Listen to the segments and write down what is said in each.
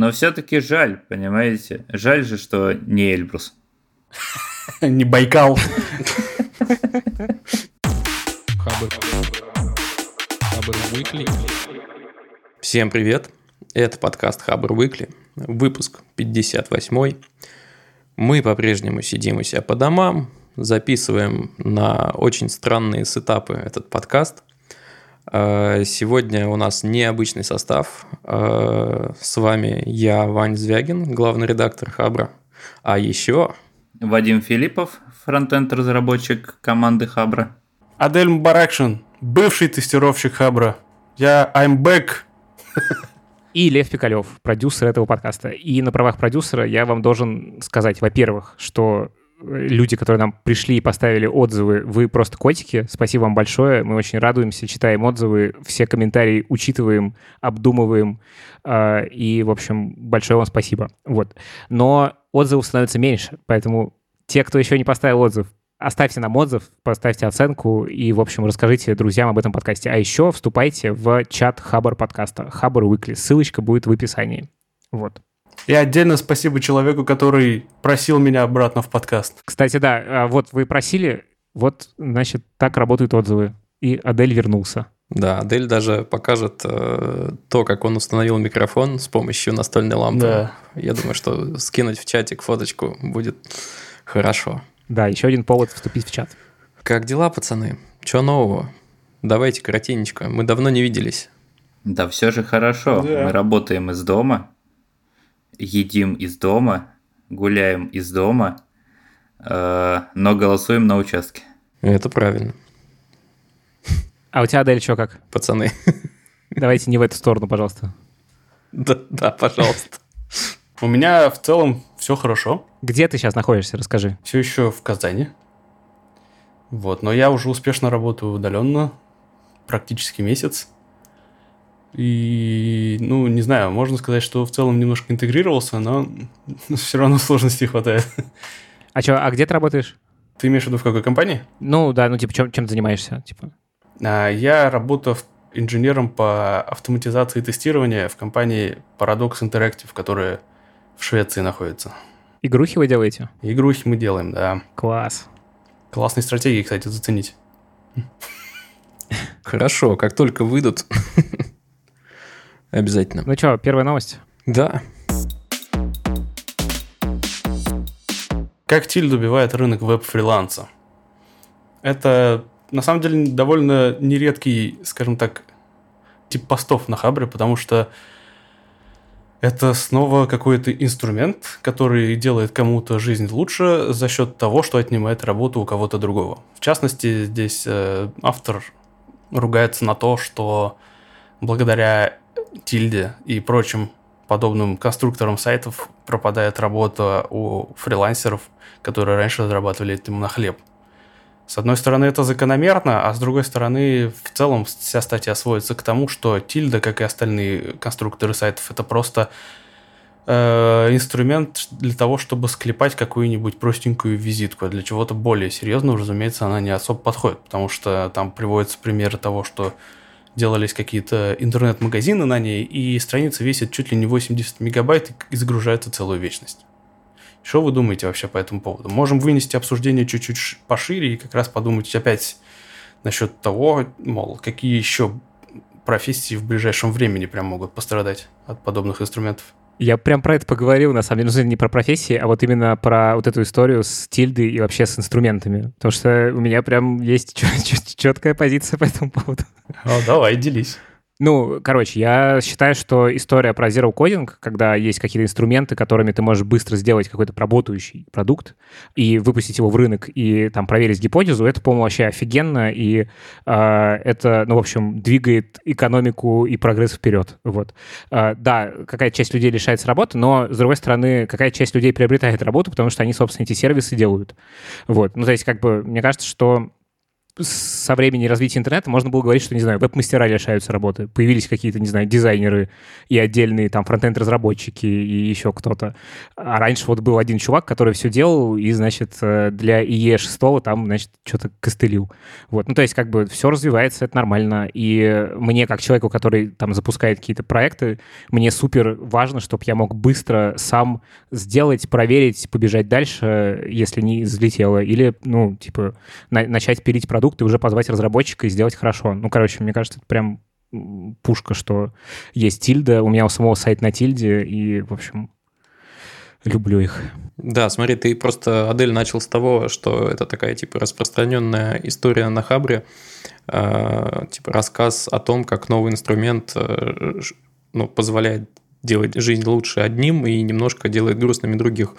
Но все-таки жаль, понимаете? Жаль же, что не Эльбрус. Не Байкал. Всем привет! Это подкаст Хабр Выкли, выпуск 58. Мы по-прежнему сидим у себя по домам, записываем на очень странные сетапы этот подкаст – сегодня у нас необычный состав. Э, с вами я, Вань Звягин, главный редактор Хабра. А еще... Вадим Филиппов, фронтенд-разработчик команды Хабра. Адель Мбаракшин, бывший тестировщик Хабра. Я I'm back. И Лев Пикалев, продюсер этого подкаста. И на правах продюсера я вам должен сказать, во-первых, что люди, которые нам пришли и поставили отзывы, вы просто котики. Спасибо вам большое. Мы очень радуемся, читаем отзывы, все комментарии учитываем, обдумываем. Э, и, в общем, большое вам спасибо. Вот. Но отзывов становится меньше, поэтому те, кто еще не поставил отзыв, оставьте нам отзыв, поставьте оценку и, в общем, расскажите друзьям об этом подкасте. А еще вступайте в чат Хабар подкаста, Хабар Weekly. Ссылочка будет в описании. Вот. И отдельно спасибо человеку, который просил меня обратно в подкаст. Кстати, да, а вот вы просили, вот, значит, так работают отзывы. И Адель вернулся. Да, Адель даже покажет э, то, как он установил микрофон с помощью настольной лампы. Да. Я думаю, что скинуть в чатик фоточку будет хорошо. Да, еще один повод вступить в чат. Как дела, пацаны? Че нового? Давайте коротенечко. Мы давно не виделись. Да все же хорошо. Да. Мы работаем из дома едим из дома, гуляем из дома, э, но голосуем на участке. Это правильно. А у тебя, Адель, что как? Пацаны. Давайте не в эту сторону, пожалуйста. Да, да, пожалуйста. У меня в целом все хорошо. Где ты сейчас находишься, расскажи. Все еще в Казани. Вот, но я уже успешно работаю удаленно, практически месяц. И, ну, не знаю, можно сказать, что в целом немножко интегрировался, но все равно сложностей хватает. А что, а где ты работаешь? Ты имеешь в виду в какой компании? Ну, да, ну, типа, чем, чем ты занимаешься? Типа? А, я работаю инженером по автоматизации тестирования в компании Paradox Interactive, которая в Швеции находится. Игрухи вы делаете? Игрухи мы делаем, да. Класс. Классные стратегии, кстати, заценить. Хорошо, как только выйдут Обязательно. Ну что, первая новость? Да. Как Тиль добивает рынок веб-фриланса? Это, на самом деле, довольно нередкий, скажем так, тип постов на Хабре, потому что это снова какой-то инструмент, который делает кому-то жизнь лучше за счет того, что отнимает работу у кого-то другого. В частности, здесь э, автор ругается на то, что благодаря тильде и прочим подобным конструкторам сайтов пропадает работа у фрилансеров, которые раньше зарабатывали этим на хлеб. С одной стороны, это закономерно, а с другой стороны, в целом вся статья сводится к тому, что тильда, как и остальные конструкторы сайтов, это просто э, инструмент для того, чтобы склепать какую-нибудь простенькую визитку. Для чего-то более серьезного, разумеется, она не особо подходит, потому что там приводятся примеры того, что делались какие-то интернет-магазины на ней, и страница весит чуть ли не 80 мегабайт и загружается целую вечность. Что вы думаете вообще по этому поводу? Можем вынести обсуждение чуть-чуть пошире и как раз подумать опять насчет того, мол, какие еще профессии в ближайшем времени прям могут пострадать от подобных инструментов. Я прям про это поговорил, на самом деле, ну, не про профессии, а вот именно про вот эту историю с тильдой и вообще с инструментами. Потому что у меня прям есть четкая позиция по этому поводу. О, давай, делись. Ну, короче, я считаю, что история про Zero Coding, когда есть какие-то инструменты, которыми ты можешь быстро сделать какой-то работающий продукт и выпустить его в рынок и там проверить гипотезу, это, по-моему, вообще офигенно, и э, это, ну, в общем, двигает экономику и прогресс вперед. Вот. Э, да, какая-то часть людей лишается работы, но, с другой стороны, какая часть людей приобретает работу, потому что они, собственно, эти сервисы делают. Вот. Ну, то есть, как бы, мне кажется, что со времени развития интернета можно было говорить, что, не знаю, веб-мастера лишаются работы. Появились какие-то, не знаю, дизайнеры и отдельные там фронтенд-разработчики и еще кто-то. А раньше вот был один чувак, который все делал и, значит, э, для IE6 там, значит, что-то костылил. Вот. Ну, то есть как бы все развивается, это нормально. И мне, как человеку, который там запускает какие-то проекты, мне супер важно, чтобы я мог быстро сам сделать, проверить, побежать дальше, если не взлетело. Или, ну, типа, на- начать пилить продукт продукт и уже позвать разработчика и сделать хорошо. Ну, короче, мне кажется, это прям пушка, что есть тильда. У меня у самого сайт на тильде, и, в общем, люблю их. Да, смотри, ты просто, Адель, начал с того, что это такая, типа, распространенная история на Хабре, э, типа, рассказ о том, как новый инструмент э, ну, позволяет делать жизнь лучше одним и немножко делает грустными других.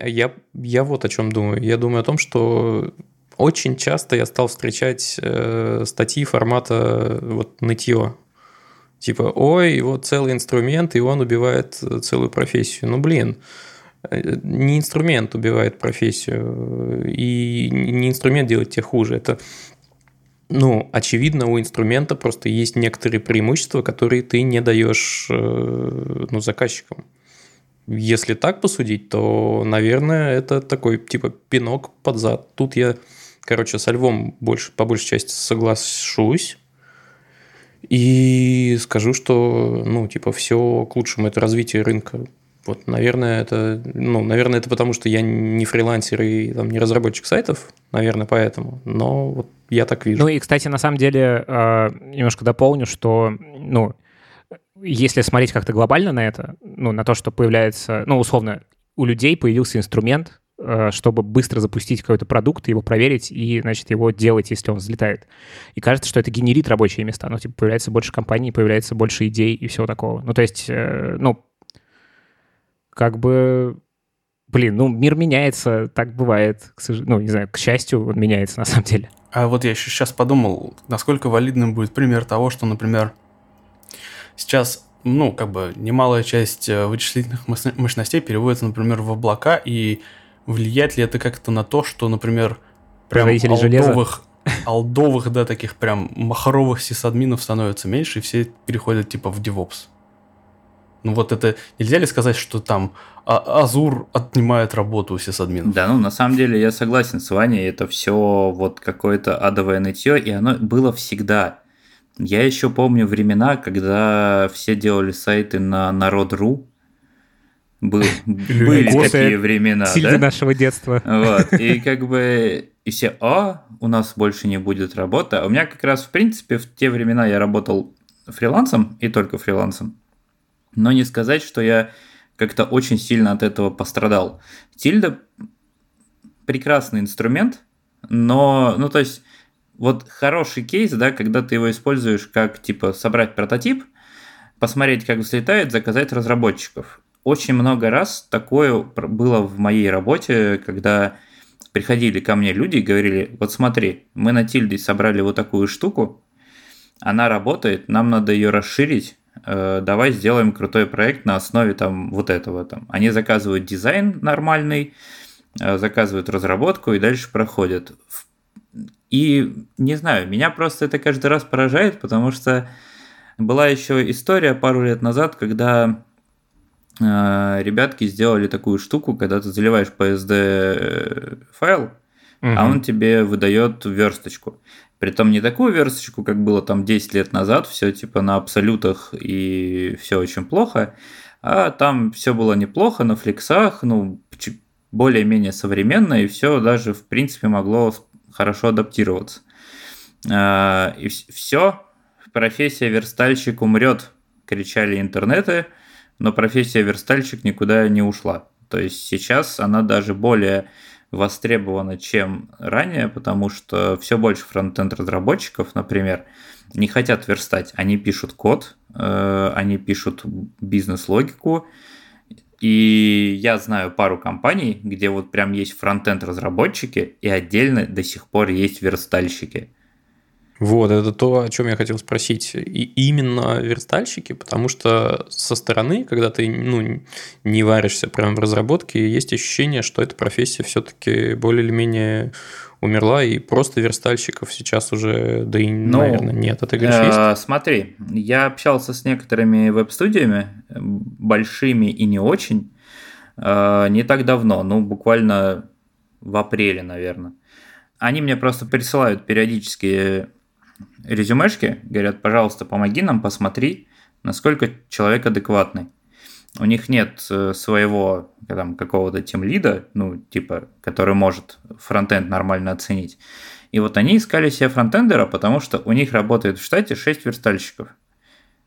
Я, я вот о чем думаю. Я думаю о том, что очень часто я стал встречать э, статьи формата вот нытье. Типа, ой, вот целый инструмент, и он убивает э, целую профессию. Ну, блин, э, не инструмент убивает профессию, и не инструмент делает тебе хуже. Это, ну, очевидно, у инструмента просто есть некоторые преимущества, которые ты не даешь э, ну, заказчикам. Если так посудить, то, наверное, это такой типа пинок под зад. Тут я Короче, со Львом больше, по большей части соглашусь. И скажу, что, ну, типа, все к лучшему, это развитие рынка. Вот, наверное, это, ну, наверное, это потому, что я не фрилансер и там, не разработчик сайтов, наверное, поэтому. Но вот я так вижу. Ну и, кстати, на самом деле, э, немножко дополню, что, ну, если смотреть как-то глобально на это, ну, на то, что появляется, ну, условно, у людей появился инструмент, чтобы быстро запустить какой-то продукт, его проверить и, значит, его делать, если он взлетает. И кажется, что это генерит рабочие места. Ну, типа, появляется больше компаний, появляется больше идей и всего такого. Ну, то есть, э, ну, как бы, блин, ну, мир меняется, так бывает. К сож... Ну, не знаю, к счастью, он меняется на самом деле. А вот я еще сейчас подумал, насколько валидным будет пример того, что, например, сейчас ну, как бы немалая часть э, вычислительных мощностей переводится, например, в облака, и влияет ли это как-то на то, что, например, прям алдовых, алдовых, да, таких прям махровых сисадминов становится меньше, и все переходят типа в DevOps? Ну вот это нельзя ли сказать, что там а, Азур отнимает работу у сисадминов? Да, ну на самом деле я согласен с Ваней, это все вот какое-то адовое нытье, и оно было всегда. Я еще помню времена, когда все делали сайты на народ.ру, был, были такие времена, Сильно да? нашего детства. Вот, и как бы и все, а, у нас больше не будет работы. А у меня как раз, в принципе, в те времена я работал фрилансом и только фрилансом. Но не сказать, что я как-то очень сильно от этого пострадал. Тильда прекрасный инструмент, но, ну, то есть, вот хороший кейс, да, когда ты его используешь как, типа, собрать прототип, посмотреть, как взлетает, заказать разработчиков очень много раз такое было в моей работе, когда приходили ко мне люди и говорили, вот смотри, мы на Тильде собрали вот такую штуку, она работает, нам надо ее расширить, э, давай сделаем крутой проект на основе там вот этого там. Они заказывают дизайн нормальный, э, заказывают разработку и дальше проходят. И не знаю, меня просто это каждый раз поражает, потому что была еще история пару лет назад, когда ребятки сделали такую штуку, когда ты заливаешь PSD э, файл, угу. а он тебе выдает версточку. Притом не такую версточку, как было там 10 лет назад, все типа на абсолютах и все очень плохо, а там все было неплохо на флексах, ну, более-менее современно, и все даже, в принципе, могло хорошо адаптироваться. Э, и все, профессия верстальщик умрет, кричали интернеты, но профессия верстальщик никуда не ушла. То есть сейчас она даже более востребована, чем ранее, потому что все больше фронтенд разработчиков, например, не хотят верстать. Они пишут код, э, они пишут бизнес-логику, и я знаю пару компаний, где вот прям есть фронтенд разработчики, и отдельно до сих пор есть верстальщики. Вот, это то, о чем я хотел спросить. И именно верстальщики, потому что со стороны, когда ты ну, не варишься прямо в разработке, есть ощущение, что эта профессия все-таки более или менее умерла, и просто верстальщиков сейчас уже, да и, ну, наверное, нет. А ты говоришь, э, есть? Смотри, я общался с некоторыми веб-студиями, большими и не очень, э, не так давно, ну, буквально в апреле, наверное. Они мне просто присылают периодически резюмешки, говорят, пожалуйста, помоги нам, посмотри, насколько человек адекватный. У них нет э, своего там, какого-то тимлида, ну, типа, который может фронтенд нормально оценить. И вот они искали себе фронтендера, потому что у них работает в штате 6 верстальщиков.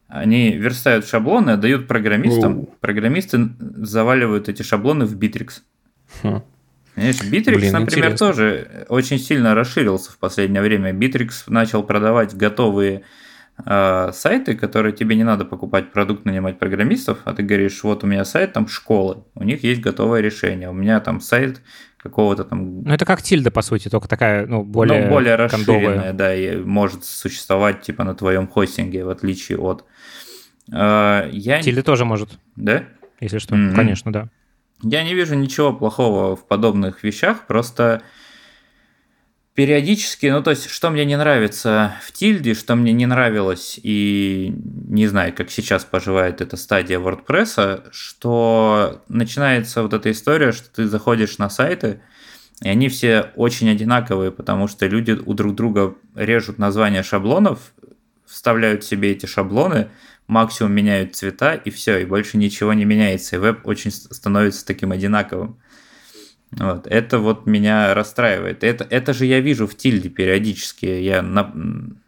Они верстают шаблоны, отдают программистам. Оу. Программисты заваливают эти шаблоны в Bittrex. Хм. Знаешь, Bittrex, Блин, например, интересно. тоже очень сильно расширился в последнее время. Bittrex начал продавать готовые э, сайты, которые тебе не надо покупать продукт, нанимать программистов, а ты говоришь, вот у меня сайт там школы, у них есть готовое решение, у меня там сайт какого-то там... Ну, это как тильда, по сути, только такая, ну, более... Ну, более расширенная, да, и может существовать, типа, на твоем хостинге, в отличие от... Э, я... Тильда тоже может. Да? Если что, mm-hmm. конечно, да. Я не вижу ничего плохого в подобных вещах, просто периодически, ну то есть, что мне не нравится в тильде, что мне не нравилось, и не знаю, как сейчас поживает эта стадия WordPress, что начинается вот эта история, что ты заходишь на сайты, и они все очень одинаковые, потому что люди у друг друга режут названия шаблонов, вставляют себе эти шаблоны, максимум меняют цвета, и все, и больше ничего не меняется, и веб очень становится таким одинаковым. Вот. Это вот меня расстраивает. Это, это же я вижу в тильде периодически. Я на,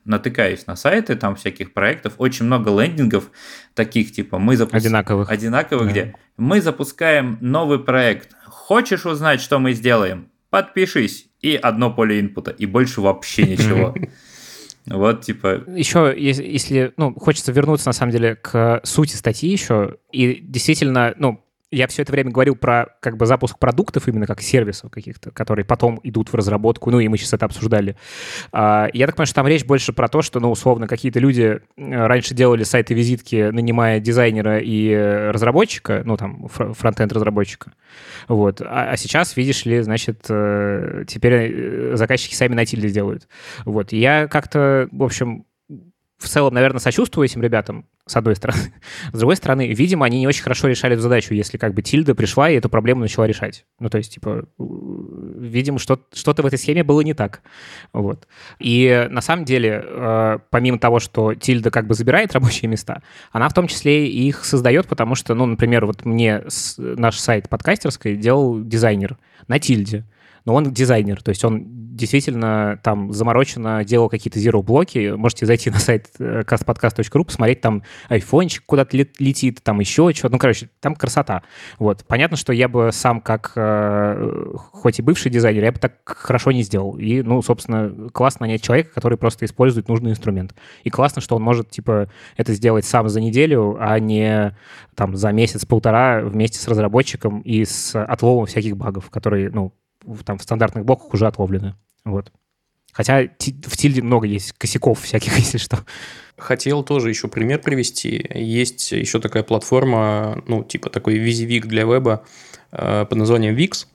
натыкаюсь на сайты там всяких проектов. Очень много лендингов таких, типа мы запускаем... Одинаковых. Одинаковых, да. где мы запускаем новый проект. Хочешь узнать, что мы сделаем? Подпишись. И одно поле инпута. И больше вообще ничего. Вот, типа... Еще, если, ну, хочется вернуться, на самом деле, к сути статьи еще, и действительно, ну, я все это время говорил про как бы запуск продуктов именно как сервисов каких-то, которые потом идут в разработку, ну и мы сейчас это обсуждали. А, я так понимаю, что там речь больше про то, что, ну, условно, какие-то люди раньше делали сайты-визитки, нанимая дизайнера и разработчика, ну, там, фронтенд-разработчика, вот. А, а сейчас, видишь ли, значит, э, теперь э, заказчики сами на тильде делают. Вот. я как-то, в общем, в целом, наверное, сочувствую этим ребятам, с одной стороны. С другой стороны, видимо, они не очень хорошо решали эту задачу, если как бы Тильда пришла и эту проблему начала решать. Ну, то есть, типа, видимо, что-то в этой схеме было не так. Вот. И на самом деле, э, помимо того, что Тильда как бы забирает рабочие места, она в том числе их создает, потому что, ну, например, вот мне наш сайт подкастерской делал дизайнер на Тильде но он дизайнер, то есть он действительно там замороченно делал какие-то zero-блоки. Можете зайти на сайт castpodcast.ru, э, посмотреть, там айфончик куда-то летит, там еще что-то. Ну, короче, там красота. Вот. Понятно, что я бы сам, как э, хоть и бывший дизайнер, я бы так хорошо не сделал. И, ну, собственно, классно нанять человека, который просто использует нужный инструмент. И классно, что он может, типа, это сделать сам за неделю, а не там за месяц-полтора вместе с разработчиком и с отловом всяких багов, которые, ну, там, в стандартных блоках уже отловлены. Вот. Хотя в тильде много есть косяков всяких, если что. Хотел тоже еще пример привести. Есть еще такая платформа, ну, типа такой визивик для веба э, под названием Wix.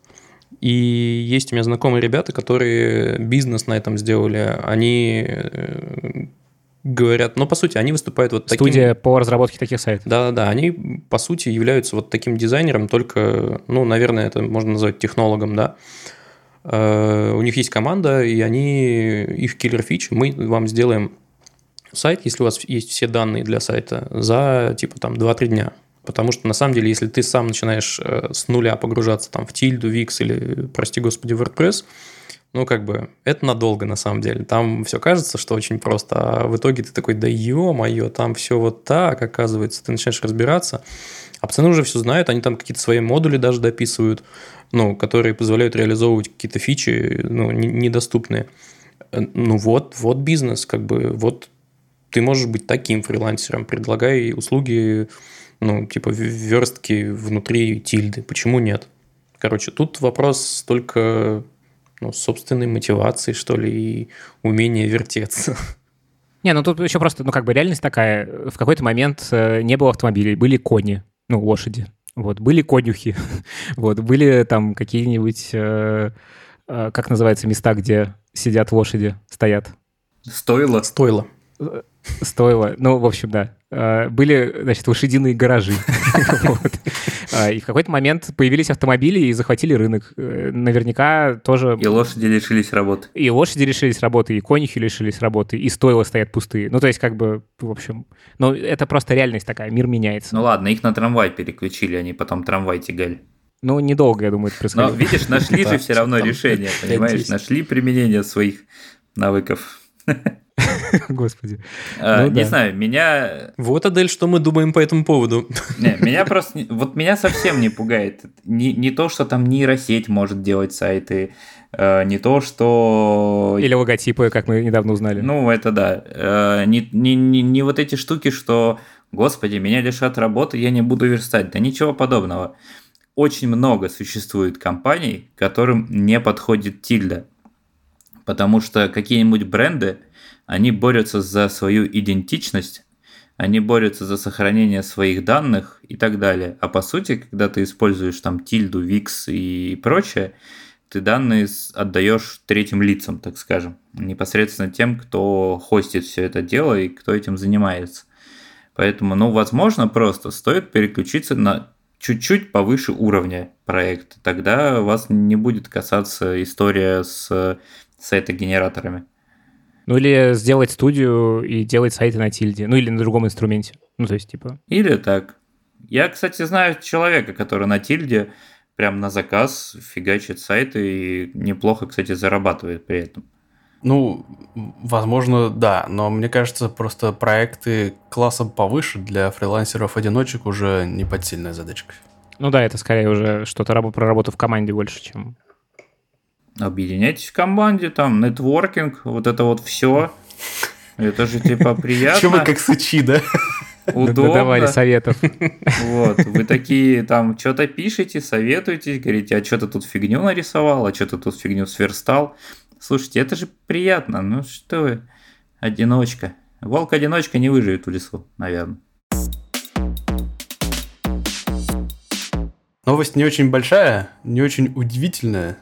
И есть у меня знакомые ребята, которые бизнес на этом сделали. Они э, говорят, но по сути они выступают вот таким... Студия по разработке таких сайтов. Да-да-да, они по сути являются вот таким дизайнером, только, ну, наверное, это можно назвать технологом, да. Uh, у них есть команда, и они, их киллер фич, мы вам сделаем сайт, если у вас есть все данные для сайта, за типа там 2-3 дня. Потому что на самом деле, если ты сам начинаешь э, с нуля погружаться там в тильду, Wix или, прости господи, WordPress, ну, как бы, это надолго на самом деле. Там все кажется, что очень просто, а в итоге ты такой, да ё-моё, там все вот так, оказывается, ты начинаешь разбираться. А пацаны уже все знают, они там какие-то свои модули даже дописывают, ну, которые позволяют реализовывать какие-то фичи, ну, недоступные. Ну вот, вот бизнес, как бы, вот ты можешь быть таким фрилансером, предлагай услуги, ну, типа верстки внутри тильды, почему нет? Короче, тут вопрос только ну, собственной мотивации, что ли, и умения вертеться. Не, ну тут еще просто, ну как бы реальность такая. В какой-то момент э, не было автомобилей, были кони, ну лошади. Вот, были конюхи. вот, были там какие-нибудь, э, э, как называется, места, где сидят лошади, стоят. Стоило? Стоило. Стоило. Ну, в общем, да. Э, были, значит, лошадиные гаражи. А, и в какой-то момент появились автомобили и захватили рынок. Э, наверняка тоже... И лошади лишились работы. И лошади лишились работы, и конюхи лишились работы, и стойла стоят пустые. Ну, то есть, как бы, в общем... Ну, это просто реальность такая, мир меняется. Ну ладно, их на трамвай переключили, они потом трамвай тягали. Ну, недолго, я думаю, это происходило. Но, видишь, нашли же все равно решение, понимаешь? Нашли применение своих навыков. Господи. А, Ну не да. знаю, меня... Вот, Адель, что мы думаем по этому поводу. Не, меня просто... Вот меня совсем не пугает. Не, не то, что там нейросеть может делать сайты, э, не то, что... Или логотипы, как мы недавно узнали. Ну, это да. Э, Не, не, не, не вот эти штуки, что, господи, меня лишат работы, я не буду верстать. Да ничего подобного. Очень много существует компаний, которым не подходит тильда. Потому что какие-нибудь бренды, они борются за свою идентичность, они борются за сохранение своих данных и так далее. А по сути, когда ты используешь там тильду, викс и прочее, ты данные отдаешь третьим лицам, так скажем, непосредственно тем, кто хостит все это дело и кто этим занимается. Поэтому, ну, возможно, просто стоит переключиться на чуть-чуть повыше уровня проекта. Тогда вас не будет касаться история с сайтогенераторами. Ну или сделать студию и делать сайты на тильде. Ну или на другом инструменте. Ну то есть, типа... Или так. Я, кстати, знаю человека, который на тильде прям на заказ фигачит сайты и неплохо, кстати, зарабатывает при этом. Ну, возможно, да, но мне кажется, просто проекты классом повыше для фрилансеров-одиночек уже не под сильной задачкой. Ну да, это скорее уже что-то рабо- про работу в команде больше, чем... Объединяйтесь в команде, там, нетворкинг, вот это вот все. Это же типа приятно, Че вы как сычи, да? удобно. Давали советов. Вот, вы такие там что-то пишете, советуете, говорите, а что ты тут фигню нарисовал, а что ты тут фигню сверстал. Слушайте, это же приятно, ну что вы, одиночка. Волк-одиночка не выживет в лесу, наверное. Новость не очень большая, не очень удивительная,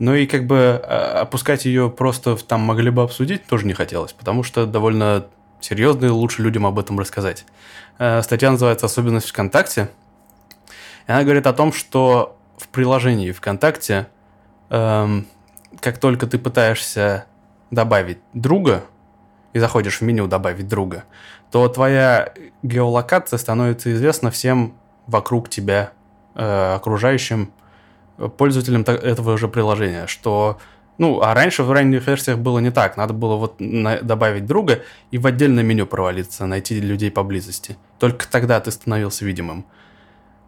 но и как бы а, опускать ее просто там могли бы обсудить тоже не хотелось, потому что довольно серьезно и лучше людям об этом рассказать. Э, Статья называется «Особенность ВКонтакте». И она говорит о том, что в приложении ВКонтакте, эм, как только ты пытаешься добавить друга и заходишь в меню «Добавить друга», то твоя геолокация становится известна всем вокруг тебя э, окружающим пользователям этого же приложения, что ну, а раньше в ранних версиях было не так. Надо было вот на- добавить друга и в отдельное меню провалиться, найти людей поблизости. Только тогда ты становился видимым.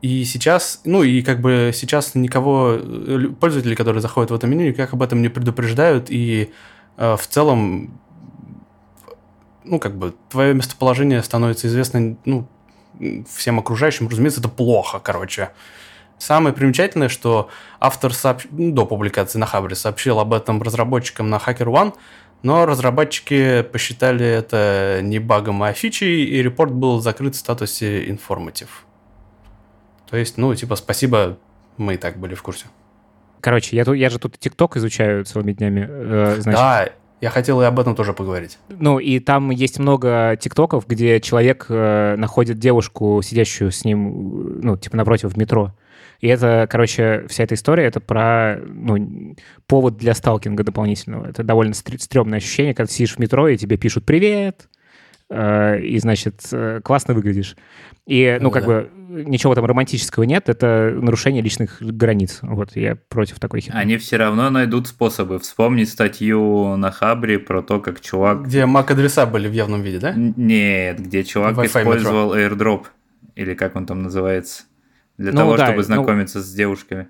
И сейчас, ну и как бы сейчас никого, э, пользователи, которые заходят в это меню, никак об этом не предупреждают, и э, в целом, ну как бы, твое местоположение становится известно, ну, всем окружающим, разумеется, это плохо, короче. Самое примечательное, что автор сообщ- ну, до публикации на Хабре сообщил об этом разработчикам на HackerOne, но разработчики посчитали это не багом, а фичей, и репорт был закрыт в статусе informative. То есть, ну, типа, спасибо, мы и так были в курсе. Короче, я, тут, я же тут ТикТок изучаю целыми днями. э, значит, Да, я хотел и об этом тоже поговорить. Ну, и там есть много тиктоков, где человек э, находит девушку, сидящую с ним, э, ну, типа напротив в метро. И это, короче, вся эта история, это про, ну, повод для сталкинга дополнительного. Это довольно стр- стрёмное ощущение, когда ты сидишь в метро, и тебе пишут «Привет!», э, и, значит, э, классно выглядишь. И, ну, Ну как да. бы, ничего там романтического нет, это нарушение личных границ. Вот, я против такой херни. Они все равно найдут способы. Вспомнить статью на Хабре про то, как чувак... Где MAC-адреса были в явном виде, да? Нет, где чувак использовал airdrop, или как он там называется, для Ну того, да, чтобы ну- знакомиться с девушками.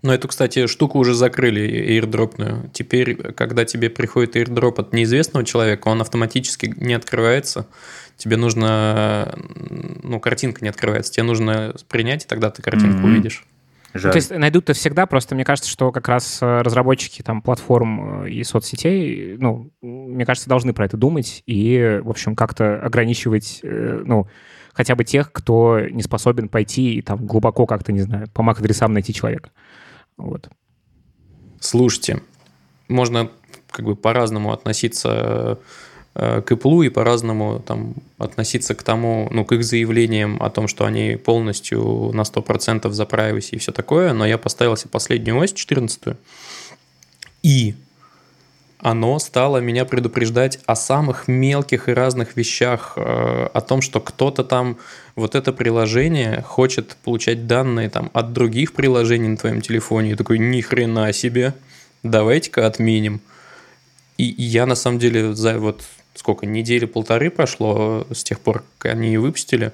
Но эту, кстати, штуку уже закрыли, airdropную. Теперь, когда тебе приходит airdrop от неизвестного человека, он автоматически не открывается. Тебе нужно... Ну, картинка не открывается. Тебе нужно принять, и тогда ты картинку Мгм. увидишь. Жаль. Ну, то есть найдут-то всегда, просто мне кажется, что как раз э, разработчики там платформ э, и соцсетей, ну, мне кажется, должны про это думать и, в общем, как-то ограничивать, э, ну, хотя бы тех, кто не способен пойти и там глубоко как-то, не знаю, по MAC-адресам найти человека. Вот. Слушайте, можно как бы по-разному относиться Э, к Apple и по-разному там относиться к тому, ну, к их заявлениям о том, что они полностью на 100% за privacy и все такое, но я поставил себе последнюю ось, 14 и оно стало меня предупреждать о самых мелких и разных вещах, э, о том, что кто-то там вот это приложение хочет получать данные там от других приложений на твоем телефоне. Я такой, ни хрена себе, давайте-ка отменим. И я на самом деле за вот сколько, недели полторы прошло с тех пор, как они ее выпустили.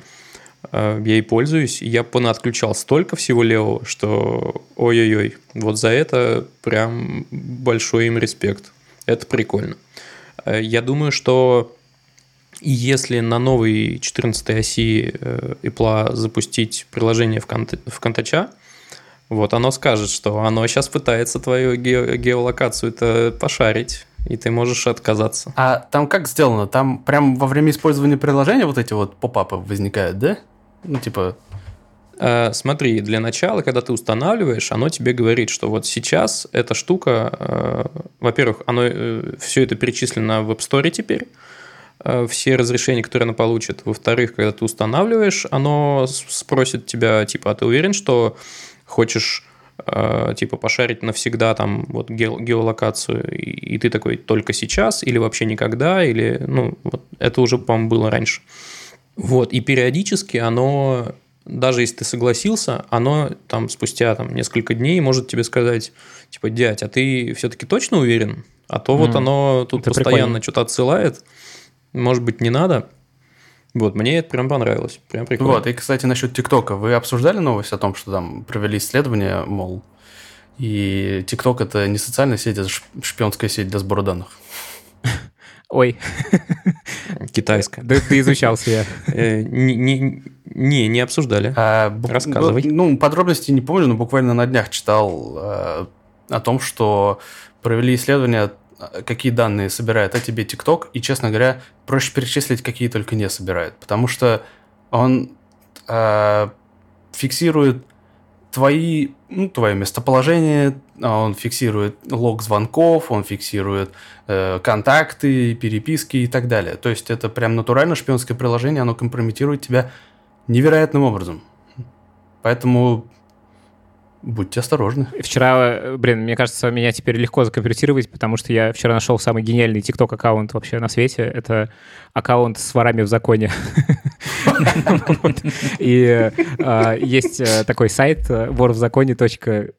Э, я ей пользуюсь, и я понадключал столько всего левого, что ой-ой-ой, вот за это прям большой им респект. Это прикольно. Э, я думаю, что если на новой 14 оси э, Apple запустить приложение в, конт... в Контача, вот оно скажет, что оно сейчас пытается твою ге... геолокацию это пошарить и ты можешь отказаться. А там как сделано? Там прям во время использования приложения вот эти вот поп-апы возникают, да? Ну, типа... Э, смотри, для начала, когда ты устанавливаешь, оно тебе говорит, что вот сейчас эта штука, э, во-первых, оно э, все это перечислено в App Store теперь, все разрешения, которые оно получит. Во-вторых, когда ты устанавливаешь, оно спросит тебя, типа, а ты уверен, что хочешь типа пошарить навсегда там вот геолокацию, и, и ты такой только сейчас или вообще никогда, или, ну, вот это уже, по-моему, было раньше. Вот, и периодически оно, даже если ты согласился, оно там спустя там несколько дней может тебе сказать, типа, дядь, а ты все-таки точно уверен? А то mm, вот оно тут постоянно что-то отсылает, может быть, не надо. Вот, мне это прям понравилось. Прям прикольно. Вот, и, кстати, насчет ТикТока. Вы обсуждали новость о том, что там провели исследование, мол, и ТикТок это не социальная сеть, это шпионская сеть для сбора данных. Ой. Китайская. Да ты изучался я. Э, не, не обсуждали. А, Рассказывай. Ну, подробности не помню, но буквально на днях читал э, о том, что провели исследование какие данные собирает о тебе ТикТок, и, честно говоря, проще перечислить, какие только не собирает, потому что он э, фиксирует твои, ну, твое местоположение, он фиксирует лог звонков, он фиксирует э, контакты, переписки и так далее. То есть это прям натурально шпионское приложение, оно компрометирует тебя невероятным образом. Поэтому Будьте осторожны. Вчера, блин, мне кажется, меня теперь легко закомпьютировать, потому что я вчера нашел самый гениальный TikTok аккаунт вообще на свете. Это аккаунт с ворами в законе. И а, есть э, такой сайт э, воровзаконе.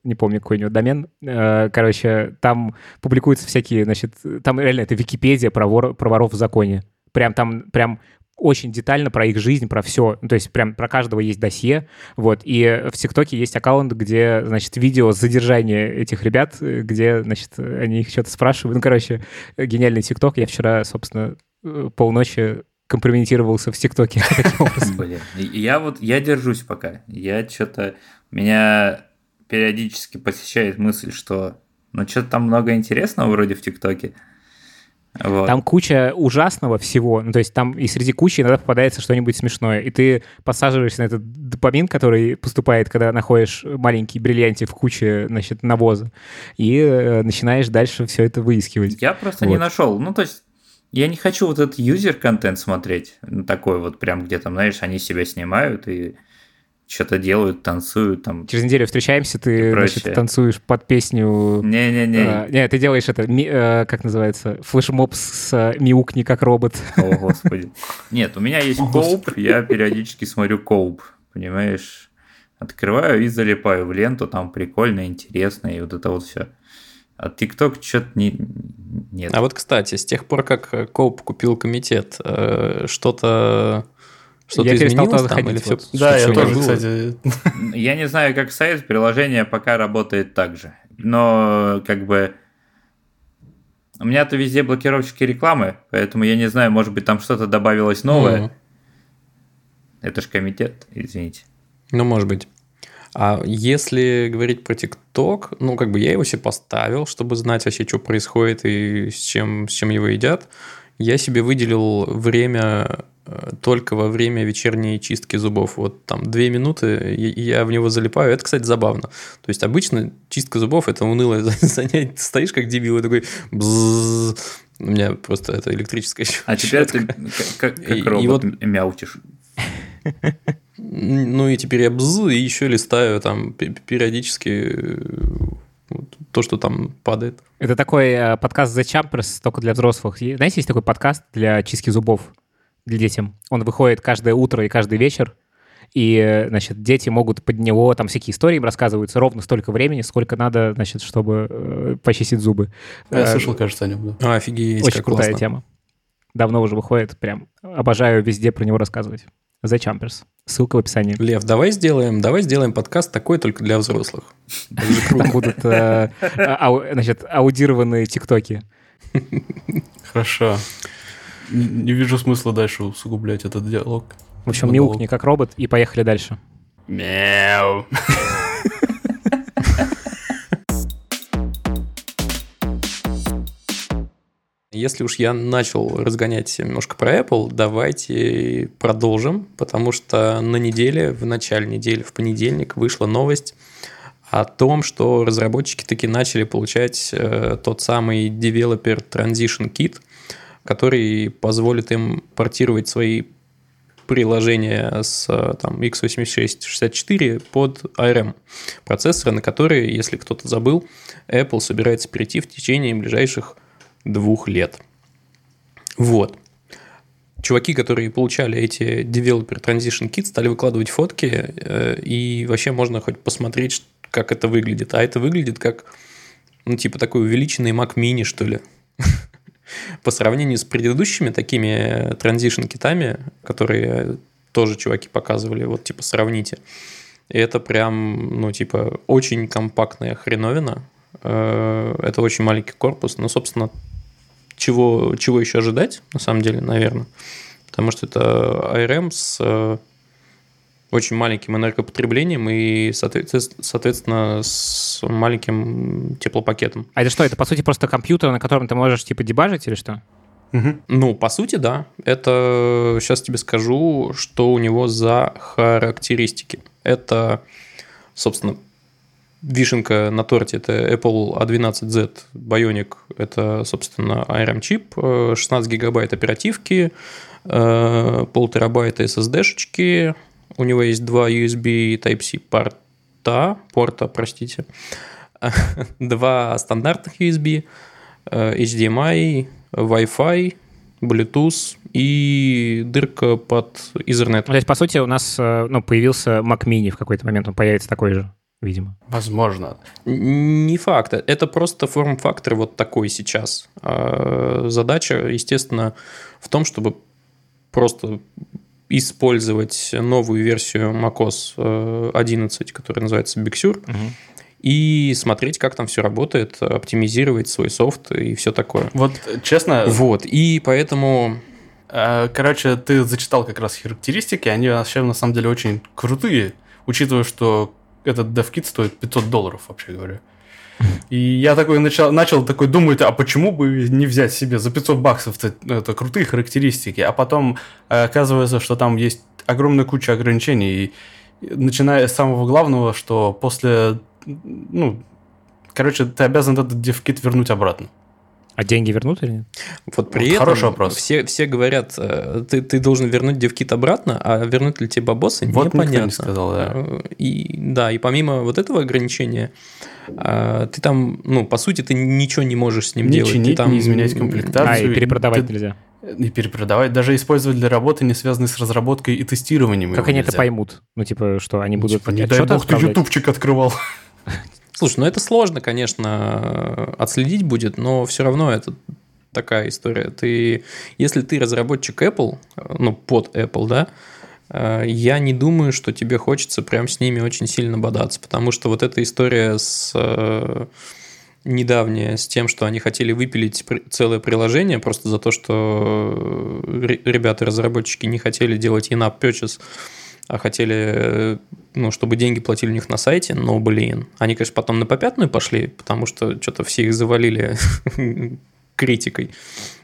Не помню, какой у него домен. Э, короче, там публикуются всякие, значит, там реально это Википедия про воров в законе. Прям там, прям очень детально про их жизнь, про все. Ну, то есть прям про каждого есть досье. Вот. И в ТикТоке есть аккаунт, где, значит, видео задержания этих ребят, где, значит, они их что-то спрашивают. Ну, короче, гениальный ТикТок. Я вчера, собственно, э, полночи компрометировался в ТикТоке. Блин, я вот, я держусь пока. Я что-то, меня периодически посещает мысль, что ну что-то там много интересного вроде в ТикТоке. Вот. Там куча ужасного всего. Ну, то есть там и среди кучи иногда попадается что-нибудь смешное. И ты подсаживаешься на этот допамин, который поступает, когда находишь маленький бриллиантик в куче, значит, навоза. И э, начинаешь дальше все это выискивать. Я просто вот. не нашел. Ну, то есть я не хочу вот этот юзер-контент смотреть. Ну, такой вот прям, где там, знаешь, они себя снимают и что-то делают, танцуют там. Через неделю встречаемся, ты значит, танцуешь под песню. Не-не-не. А, не, ты делаешь это, ми, а, как называется, флешмоб с а, мяукни как робот. О, господи. Нет, у меня есть коуп, я периодически смотрю коуп, понимаешь? Открываю и залипаю в ленту, там прикольно, интересно, и вот это вот все. А ТикТок что-то не, нет. А вот, кстати, с тех пор, как Коуп купил комитет, э, что-то что-то я перестал туда заходить. Или вот, все, да, я тоже, было? кстати. Я не знаю, как сайт, приложение пока работает так же. Но как бы у меня-то везде блокировщики рекламы, поэтому я не знаю, может быть, там что-то добавилось новое. Mm. Это ж комитет, извините. Ну, может быть. А если говорить про ТикТок, ну, как бы я его себе поставил, чтобы знать вообще, что происходит и с чем, с чем его едят. Я себе выделил время э, только во время вечерней чистки зубов. Вот там две минуты, и я в него залипаю. Это, кстати, забавно. То есть обычно чистка зубов – это унылое занятие. Ты стоишь как дебил и такой бззз. У меня просто это электрическая А теперь ты как, как робот и вот... мяутишь. Ну и теперь я бз, и еще листаю там периодически то, что там падает. Это такой э, подкаст The Champers, только для взрослых. Знаете, есть такой подкаст для чистки зубов для детям. Он выходит каждое утро и каждый вечер. И, значит, дети могут под него, там всякие истории им рассказываются ровно столько времени, сколько надо, значит, чтобы э, почистить зубы. Я э, слышал, кажется, о нем, да. А, офигеть, Очень крутая классно. тема. Давно уже выходит, прям обожаю везде про него рассказывать. The Champers. Ссылка в описании. Лев, давай сделаем, давай сделаем подкаст такой только для взрослых. Там будут э, значит, аудированные тиктоки. Хорошо. Не вижу смысла дальше усугублять этот диалог. В общем, мяукни как робот и поехали дальше. Мяу. Если уж я начал разгонять немножко про Apple, давайте продолжим, потому что на неделе, в начале недели, в понедельник вышла новость о том, что разработчики таки начали получать э, тот самый Developer Transition Kit, который позволит им портировать свои приложения с там, x86-64 под ARM процессоры, на которые, если кто-то забыл, Apple собирается перейти в течение ближайших двух лет. Вот. Чуваки, которые получали эти Developer Transition Kit, стали выкладывать фотки, э, и вообще можно хоть посмотреть, как это выглядит. А это выглядит как, ну, типа такой увеличенный Mac Mini, что ли. По сравнению с предыдущими такими transition китами, которые тоже чуваки показывали, вот типа сравните. Это прям, ну, типа, очень компактная хреновина. Э, это очень маленький корпус. Ну, собственно, чего, чего еще ожидать, на самом деле, наверное. Потому что это ARM с э, очень маленьким энергопотреблением и, соответственно, с маленьким теплопакетом. А это что, это по сути просто компьютер, на котором ты можешь типа дебажить или что? Угу. Ну, по сути, да. Это сейчас тебе скажу, что у него за характеристики. Это, собственно, вишенка на торте – это Apple A12Z Bionic, это, собственно, ARM чип, 16 гигабайт оперативки, э, пол терабайта SSD-шечки, у него есть два USB Type-C порта, порта, простите, два стандартных USB, э, HDMI, Wi-Fi, Bluetooth и дырка под Ethernet. То есть, по сути, у нас э, ну, появился Mac Mini в какой-то момент, он появится такой же видимо. Возможно. Не факт. Это просто форм-фактор вот такой сейчас. А задача, естественно, в том, чтобы просто использовать новую версию macOS 11, э, которая называется Big Sur, угу. и смотреть, как там все работает, оптимизировать свой софт и все такое. Вот, честно... Вот, и поэтому... Э, короче, ты зачитал как раз характеристики, они вообще на самом деле очень крутые, учитывая, что этот DevKit стоит 500 долларов, вообще говоря. И я такой начал, начал такой думать, а почему бы не взять себе за 500 баксов это, это крутые характеристики, а потом э, оказывается, что там есть огромная куча ограничений, и начиная с самого главного, что после, ну, короче, ты обязан этот DevKit вернуть обратно. А деньги вернут или нет? Вот при вот этом хороший вопрос. Все, все говорят, э, ты, ты должен вернуть девкит обратно, а вернуть ли тебе бабосы, вот непонятно. Не сказал, да. Э, и, да, и помимо вот этого ограничения, э, ты там, ну, по сути, ты ничего не можешь с ним не делать. Чинить, ты там... не изменять комплектацию. А, и перепродавать ты... нельзя. И перепродавать, даже использовать для работы, не связанной с разработкой и тестированием. Как они нельзя. это поймут? Ну, типа, что они ну, будут... Типа, не дай бог, ты ютубчик открывал. Слушай, ну это сложно, конечно, отследить будет, но все равно это такая история. Ты, если ты разработчик Apple, ну, под Apple, да, э, я не думаю, что тебе хочется прям с ними очень сильно бодаться, потому что вот эта история с э, недавняя с тем, что они хотели выпилить целое приложение просто за то, что ребята-разработчики не хотели делать in-app purchase а хотели, ну, чтобы деньги платили у них на сайте, но, блин, они, конечно, потом на попятную пошли, потому что что-то все их завалили критикой.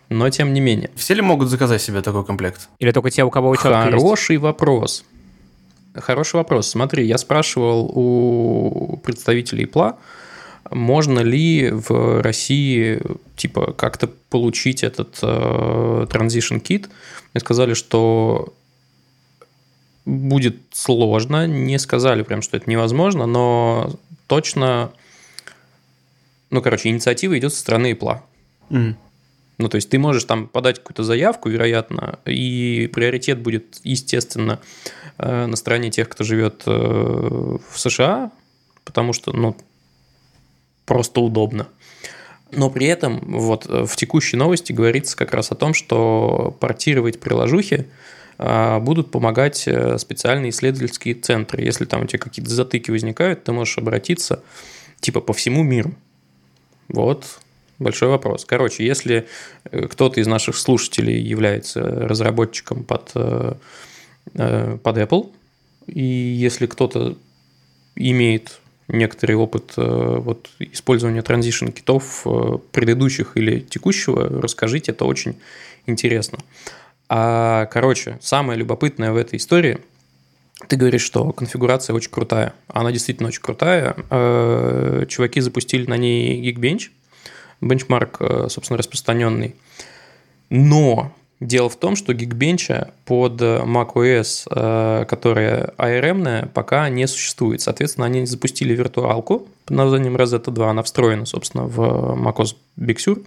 Но тем не менее. Все ли могут заказать себе такой комплект? Или только те, у кого учетка есть? Хороший вопрос. Хороший вопрос. Смотри, я спрашивал у представителей ПЛА, можно ли в России типа как-то получить этот э, Transition Kit. Мне сказали, что будет сложно. Не сказали прям, что это невозможно, но точно... Ну, короче, инициатива идет со стороны ИПЛА. Мгм. Ну, то есть ты можешь там подать какую-то заявку, вероятно, и приоритет будет, естественно, э, на стороне тех, кто живет э, в США, потому что, ну, просто удобно. Но при этом вот э, в текущей новости говорится как раз о том, что портировать приложухи будут помогать э, специальные исследовательские центры. Если там у тебя какие-то затыки возникают, ты можешь обратиться типа по всему миру. Вот большой вопрос. Короче, если э, кто-то из наших слушателей является разработчиком под, э, под Apple, и если кто-то имеет некоторый опыт вот, использования транзишн китов предыдущих или текущего, расскажите, это очень интересно. А, короче, самое любопытное в этой истории, ты говоришь, что конфигурация очень крутая. Она действительно очень крутая. Э, Чуваки запустили на ней Geekbench, бенчмарк, э, собственно, распространенный. Но дело в том, что Geekbench под macOS, э, которая ARM, пока не существует. Соответственно, они запустили виртуалку под названием Rosetta 2. Она встроена, собственно, в macOS Big Sur.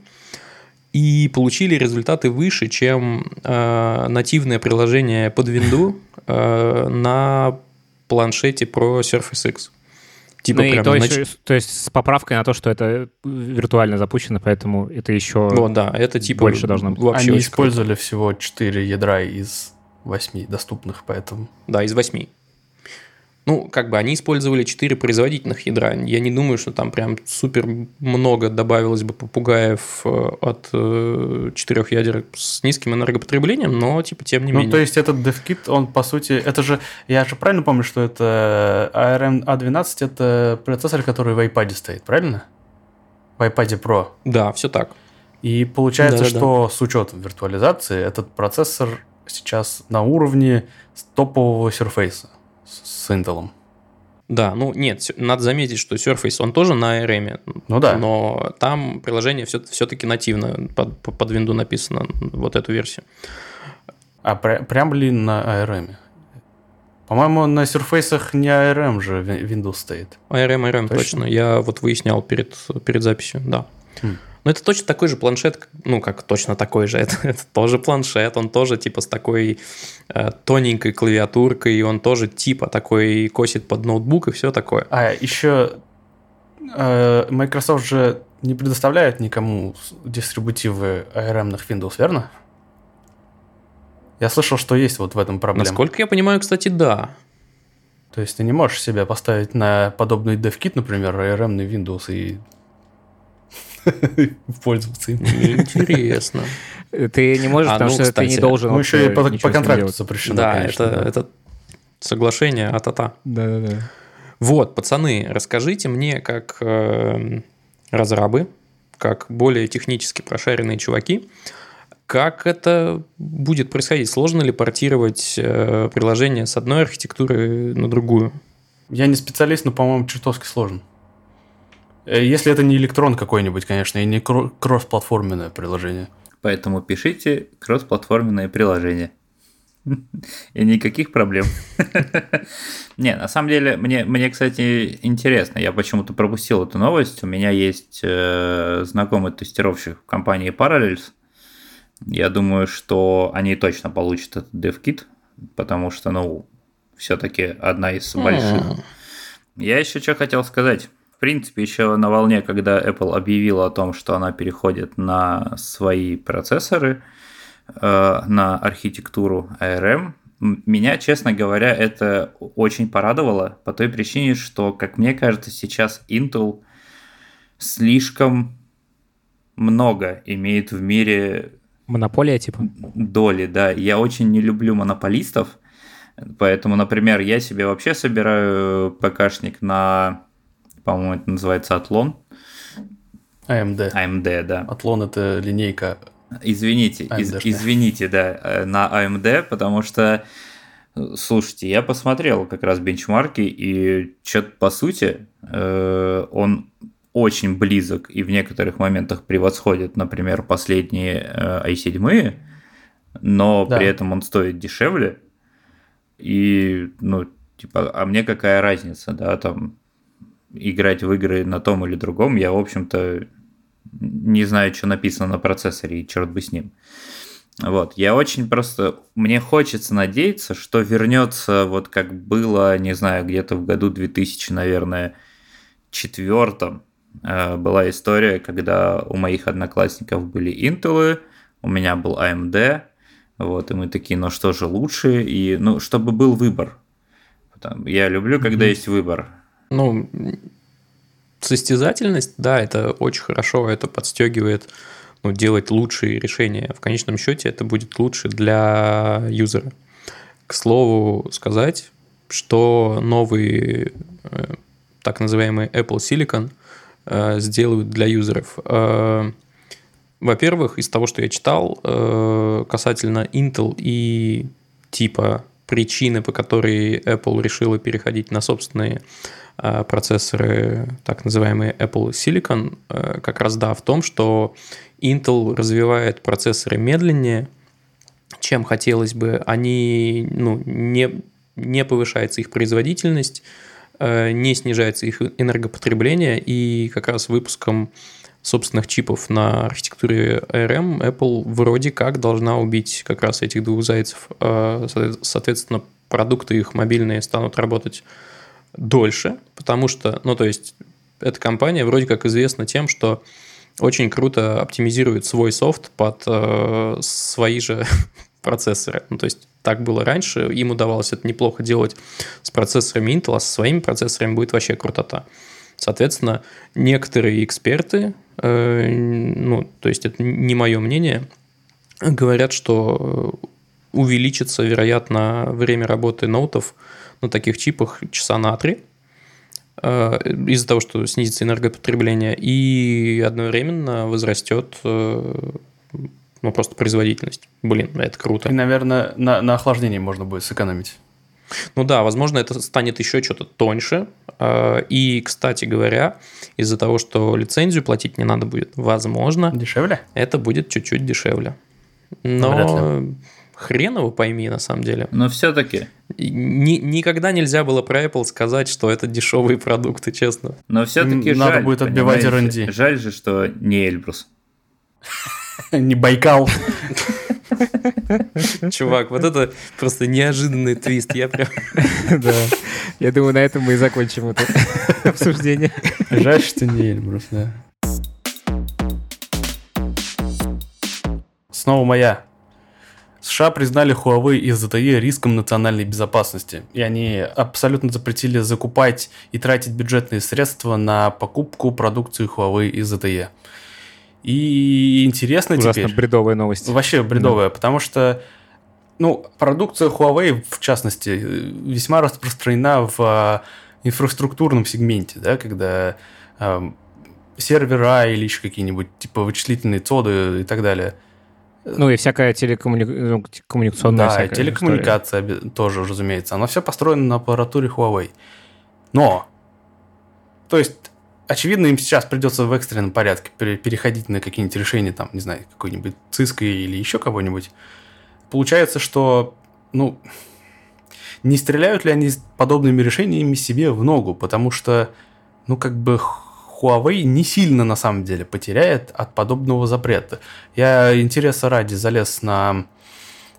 И получили результаты выше, чем э, нативное приложение под Windows э, на планшете Pro Surface X. Типа Ну и то, нач- еще- то есть с поправкой на то, что это виртуально запущено, поэтому это еще... Вот, да, это типа Больше должно быть. Вообще Они очень круто. использовали всего 4 ядра из 8 доступных, поэтому... Да, из восьми. Ну, как бы они использовали 4 производительных ядра. Я не думаю, что там прям супер много добавилось бы попугаев э, от э, четырех ядер с низким энергопотреблением, но типа тем не Ну, менее. то есть этот DevKit, он по сути, это же, я же правильно помню, что это ARM A12, это процессор, который в iPad стоит, правильно? В iPad Pro. Да, все так. И получается, Да-да-да. что с учетом виртуализации этот процессор сейчас на уровне топового Surface с Intel. Да, ну нет, надо заметить, что Surface, он тоже на ARM, Ну да. но там приложение все, все-таки нативно под, под Windows написано, вот эту версию. А пря- прям ли на ARM? По-моему, на Surface не ARM же Windows стоит. ARM, ARM, Точно? точно. Я вот выяснял перед, перед записью, да. Хм. Но это точно такой же планшет, ну как точно такой же, это, это тоже планшет, он тоже типа с такой э, тоненькой клавиатуркой, и он тоже типа такой косит под ноутбук и все такое. А еще э, Microsoft же не предоставляет никому дистрибутивы ARM Windows, верно? Я слышал, что есть вот в этом проблема. Насколько я понимаю, кстати, да. То есть ты не можешь себя поставить на подобный DevKit, например, ARM Windows и пользоваться им. Интересно. Ты не можешь, А, потому ну, что ты кстати, не должен Ну, еще и по, по контракту запрещено, Да, конечно, это, да. это соглашение а-та-та. Да-да-да. Вот, пацаны, расскажите мне, как э, разрабы, как более технически прошаренные чуваки, как это будет происходить? Сложно ли портировать э, приложение с одной архитектуры на другую? Я не специалист, но, по-моему, чертовски сложно. Э, Если это не электрон какой-нибудь, конечно, и не кро- кроссплатформенное приложение. Поэтому пишите кроссплатформенные приложения. И никаких проблем. Не, на самом деле, мне, мне, кстати, интересно. Я почему-то пропустил эту новость. У меня есть э, знакомый тестировщик в компании Parallels. Я думаю, что они точно получат этот DevKit, потому что, ну, все-таки одна из больших. Я еще что хотел сказать. В принципе, еще на волне, когда Apple объявила о том, что она переходит на свои процессоры, э, на архитектуру ARM, меня, честно говоря, это очень порадовало по той причине, что, как мне кажется, сейчас Intel слишком много имеет в мире Монополия, типа? доли, да. Я очень не люблю монополистов, Поэтому, например, я себе вообще собираю ПКшник на, по-моему, это называется Атлон. AMD. AMD, да. Атлон это линейка. Извините, из, извините, да, э, на AMD, потому что, слушайте, я посмотрел как раз бенчмарки, и что-то по сути э, он очень близок и в некоторых моментах превосходит, например, последние э, i7, но да. при этом он стоит дешевле. И, ну, типа, а мне какая разница, да, там, играть в игры на том или другом, я, в общем-то, не знаю, что написано на процессоре, и черт бы с ним. Вот, я очень просто, мне хочется надеяться, что вернется вот как было, не знаю, где-то в году 2000, наверное, четвертом, э, была история, когда у моих одноклассников были Intel, у меня был AMD, вот, и мы такие, ну что же лучше, и, ну, чтобы был выбор. Я люблю, когда mm-hmm. есть выбор. Ну, состязательность, да, это очень хорошо, это подстегивает ну, делать лучшие решения. В конечном счете это будет лучше для юзера. К слову сказать, что новые э, так называемые Apple Silicon э, сделают для юзеров. Э, во-первых, из того, что я читал касательно Intel и типа причины, по которой Apple решила переходить на собственные процессоры, так называемые Apple Silicon, э, как раз да, в том, что Intel развивает процессоры медленнее, чем хотелось бы. Они, ну, не, не повышается их производительность, не снижается их энергопотребление, и как раз выпуском собственных чипов на архитектуре ARM, Apple вроде как должна убить как раз этих двух зайцев. Соответственно, продукты их мобильные станут работать дольше, потому что, ну, то есть, эта компания вроде как известна тем, что очень круто оптимизирует свой софт под э, свои же процессоры. Ну, то есть, так было раньше, им удавалось это неплохо делать с процессорами Intel, а со своими процессорами будет вообще крутота. Соответственно, некоторые эксперты, э, ну, то есть это не мое мнение, говорят, что увеличится, вероятно, время работы ноутов на таких чипах часа на три э, из-за того, что снизится энергопотребление, и одновременно возрастет э, ну, просто производительность. Блин, это круто. И, наверное, на, на охлаждении можно будет сэкономить. Ну да, возможно, это станет еще что-то тоньше. А, и, кстати говоря, из-за того, что лицензию платить не надо будет, возможно... Дешевле? Это будет чуть-чуть дешевле. Но хрен его пойми, на самом деле. Но все-таки. Ни, никогда нельзя было про Apple сказать, что это дешевые продукты, честно. Но все-таки Надо будет отбивать R&D. Жаль же, что не Эльбрус. Не Байкал. Чувак, вот это просто неожиданный твист. Я прям... Да. Я думаю, на этом мы и закончим это обсуждение. Жаль, что не Эльбрус, да. Снова моя. США признали Huawei и ZTE риском национальной безопасности, и они абсолютно запретили закупать и тратить бюджетные средства на покупку продукции Huawei и ZTE. И интересно Ужасно теперь... бредовая новость. Вообще бредовая, да. потому что ну, продукция Huawei, в частности, весьма распространена в а, инфраструктурном сегменте, да, когда э, сервера или еще какие-нибудь типа вычислительные цоды и так далее. Ну и всякая телекоммуникационная. Да, всякая телекоммуникация история. тоже, разумеется. Она все построена на аппаратуре Huawei. Но, то есть очевидно, им сейчас придется в экстренном порядке переходить на какие-нибудь решения, там, не знаю, какой-нибудь Cisco или еще кого-нибудь. Получается, что, ну, не стреляют ли они подобными решениями себе в ногу, потому что, ну, как бы Huawei не сильно на самом деле потеряет от подобного запрета. Я интереса ради залез на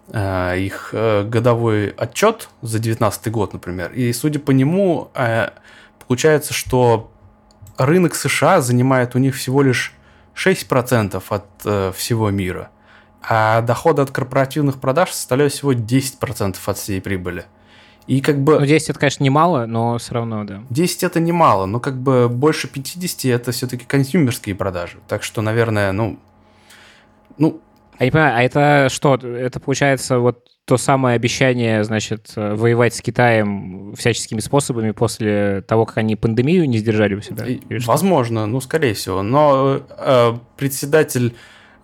э, их э, годовой отчет за 2019 год, например, и судя по нему, э, получается, что рынок США занимает у них всего лишь 6% от всего мира, а доходы от корпоративных продаж составляют всего 10% от всей прибыли. И как бы... Ну, 10 это, конечно, немало, но все равно, да. 10 это немало, но как бы больше 50 это все-таки консюмерские продажи. Так что, наверное, ну... Ну... А не понимаю, а это что? Это получается вот то самое обещание, значит, воевать с Китаем всяческими способами после того, как они пандемию не сдержали у себя? Возможно, ну, скорее всего. Но э, председатель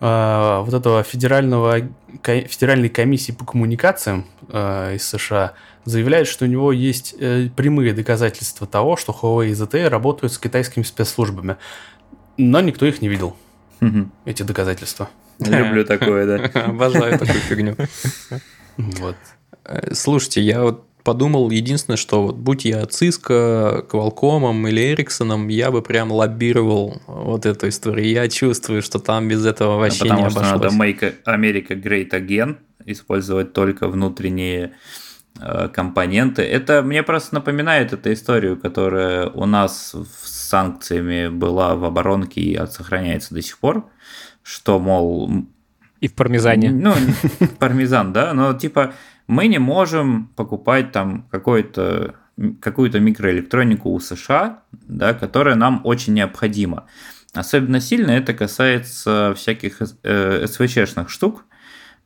э, вот этого федерального, федеральной комиссии по коммуникациям э, из США заявляет, что у него есть э, прямые доказательства того, что Huawei и ZTE работают с китайскими спецслужбами. Но никто их не видел, эти доказательства. Люблю такое, да. Обожаю такую фигню. Вот. Э, слушайте, я вот подумал, единственное, что вот будь я Cisco, Qualcomm или Ericsson, я бы прям лоббировал вот эту историю. Я чувствую, что там без этого вообще Потому не что обошлось. надо make America great again, использовать только внутренние э, компоненты. Это мне просто напоминает эту историю, которая у нас с санкциями была в оборонке и сохраняется до сих пор, что, мол, И в пармезане. ну, пармезан, да, но типа мы не можем покупать там какой-то какую-то микроэлектронику у США, да, которая нам очень необходима. Особенно сильно это касается всяких э, СВЧ-шных штук.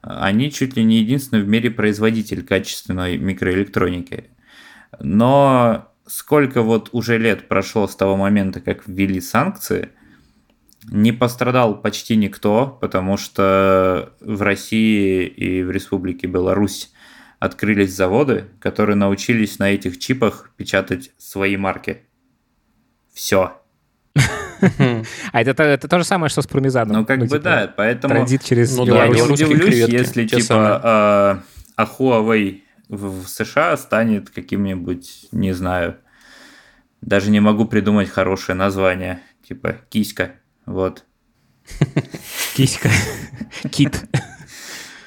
Они чуть ли не единственный в мире производитель качественной микроэлектроники. Но сколько вот уже лет прошло с того момента, как ввели санкции, не пострадал почти никто, потому что в России и в Республике Беларусь открылись заводы, которые научились на этих чипах печатать свои марки. Все. А это, это то же самое, что с пармезаном. Ну, как бы типа, да, поэтому Транзит через Ну я да, не белорусские удивлюсь, креветки, если те типа а, а Huawei в в США станет каким-нибудь, не знаю, даже не могу придумать хорошее название, типа киська, вот. Киська. Кит.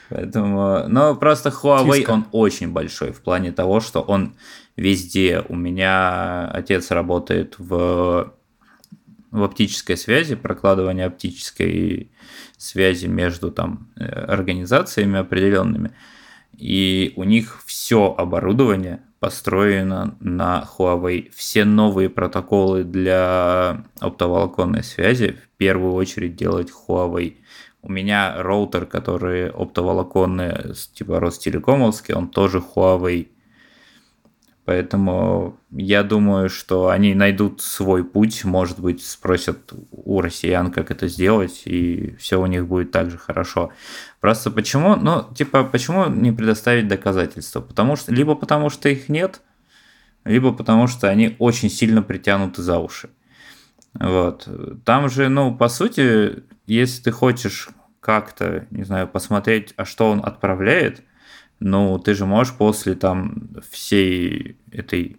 Поэтому, но просто Huawei, Тиска. он очень большой в плане того, что он везде. У меня отец работает в, в оптической связи, прокладывание оптической связи между там э, организациями определенными. И у них все оборудование построено на Huawei. Все новые протоколы для оптоволоконной связи в первую очередь делает Huawei. У меня роутер, который оптоволоконный, типа Ростелекомовский, он тоже Huawei. Поэтому я думаю, что они найдут свой путь, может быть, спросят у россиян, как это сделать, и все у них будет так же хорошо. Просто почему, ну, типа, почему не предоставить доказательства? Потому что, либо потому что их нет, либо потому что они очень сильно притянуты за уши. Вот. Там же, ну, по сути, если ты хочешь как-то, не знаю, посмотреть, а что он отправляет, ну, ты же можешь после там всей этой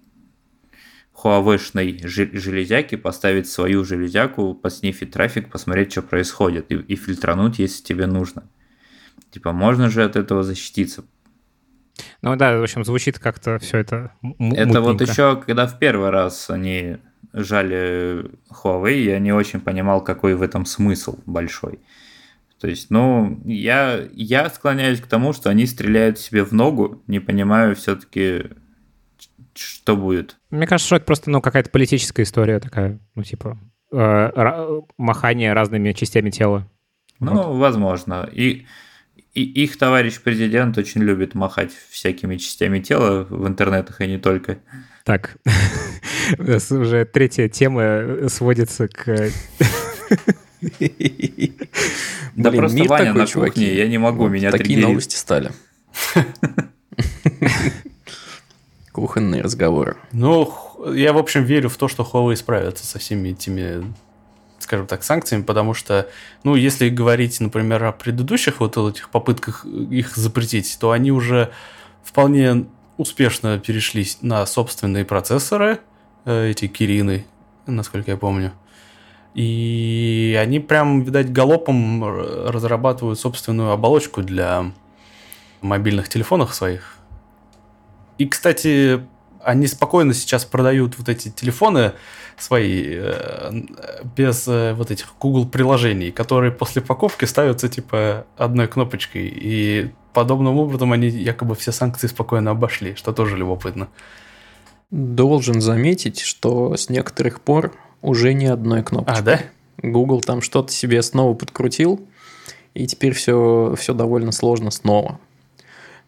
жи- железяки поставить свою железяку, поснифить трафик, посмотреть, что происходит, и, и фильтрануть, если тебе нужно. Типа, можно же от этого защититься. Ну да, в общем, звучит как-то все это м- Это вот еще, когда в первый раз они жали Huawei, я не очень понимал, какой в этом смысл большой. То есть, ну, я, я склоняюсь к тому, что они стреляют себе в ногу, не понимаю все-таки, что будет. Мне кажется, что это просто, ну, какая-то политическая история такая, ну, типа, э, махание разными частями тела. Ну, Вот. возможно. И, и их товарищ президент очень любит махать всякими частями тела в интернетах и не только. Так, у нас уже третья тема сводится к... Да просто мир Ваня такой, на чуваки. кухне, я не могу, Вот меня Такие триггерит. новости стали. Кухонные разговоры. Ну, я, в общем, верю в то, что Huawei справится со всеми этими, скажем так, санкциями, потому что, ну, если говорить, например, о предыдущих вот этих попытках их запретить, то они уже вполне успешно перешли на собственные процессоры, э, эти Кирины, насколько я помню. И они прям, видать, галопом р- разрабатывают собственную оболочку для мобильных телефонов своих. И, кстати, они спокойно сейчас продают вот эти телефоны свои э, без э, вот этих Google приложений, которые после покупки ставятся типа одной кнопочкой. И подобным образом они якобы все санкции спокойно обошли, что тоже любопытно. Должен заметить, что с некоторых пор уже не одной кнопочкой. А, да? Google там что-то себе снова подкрутил, и теперь все, все довольно сложно снова.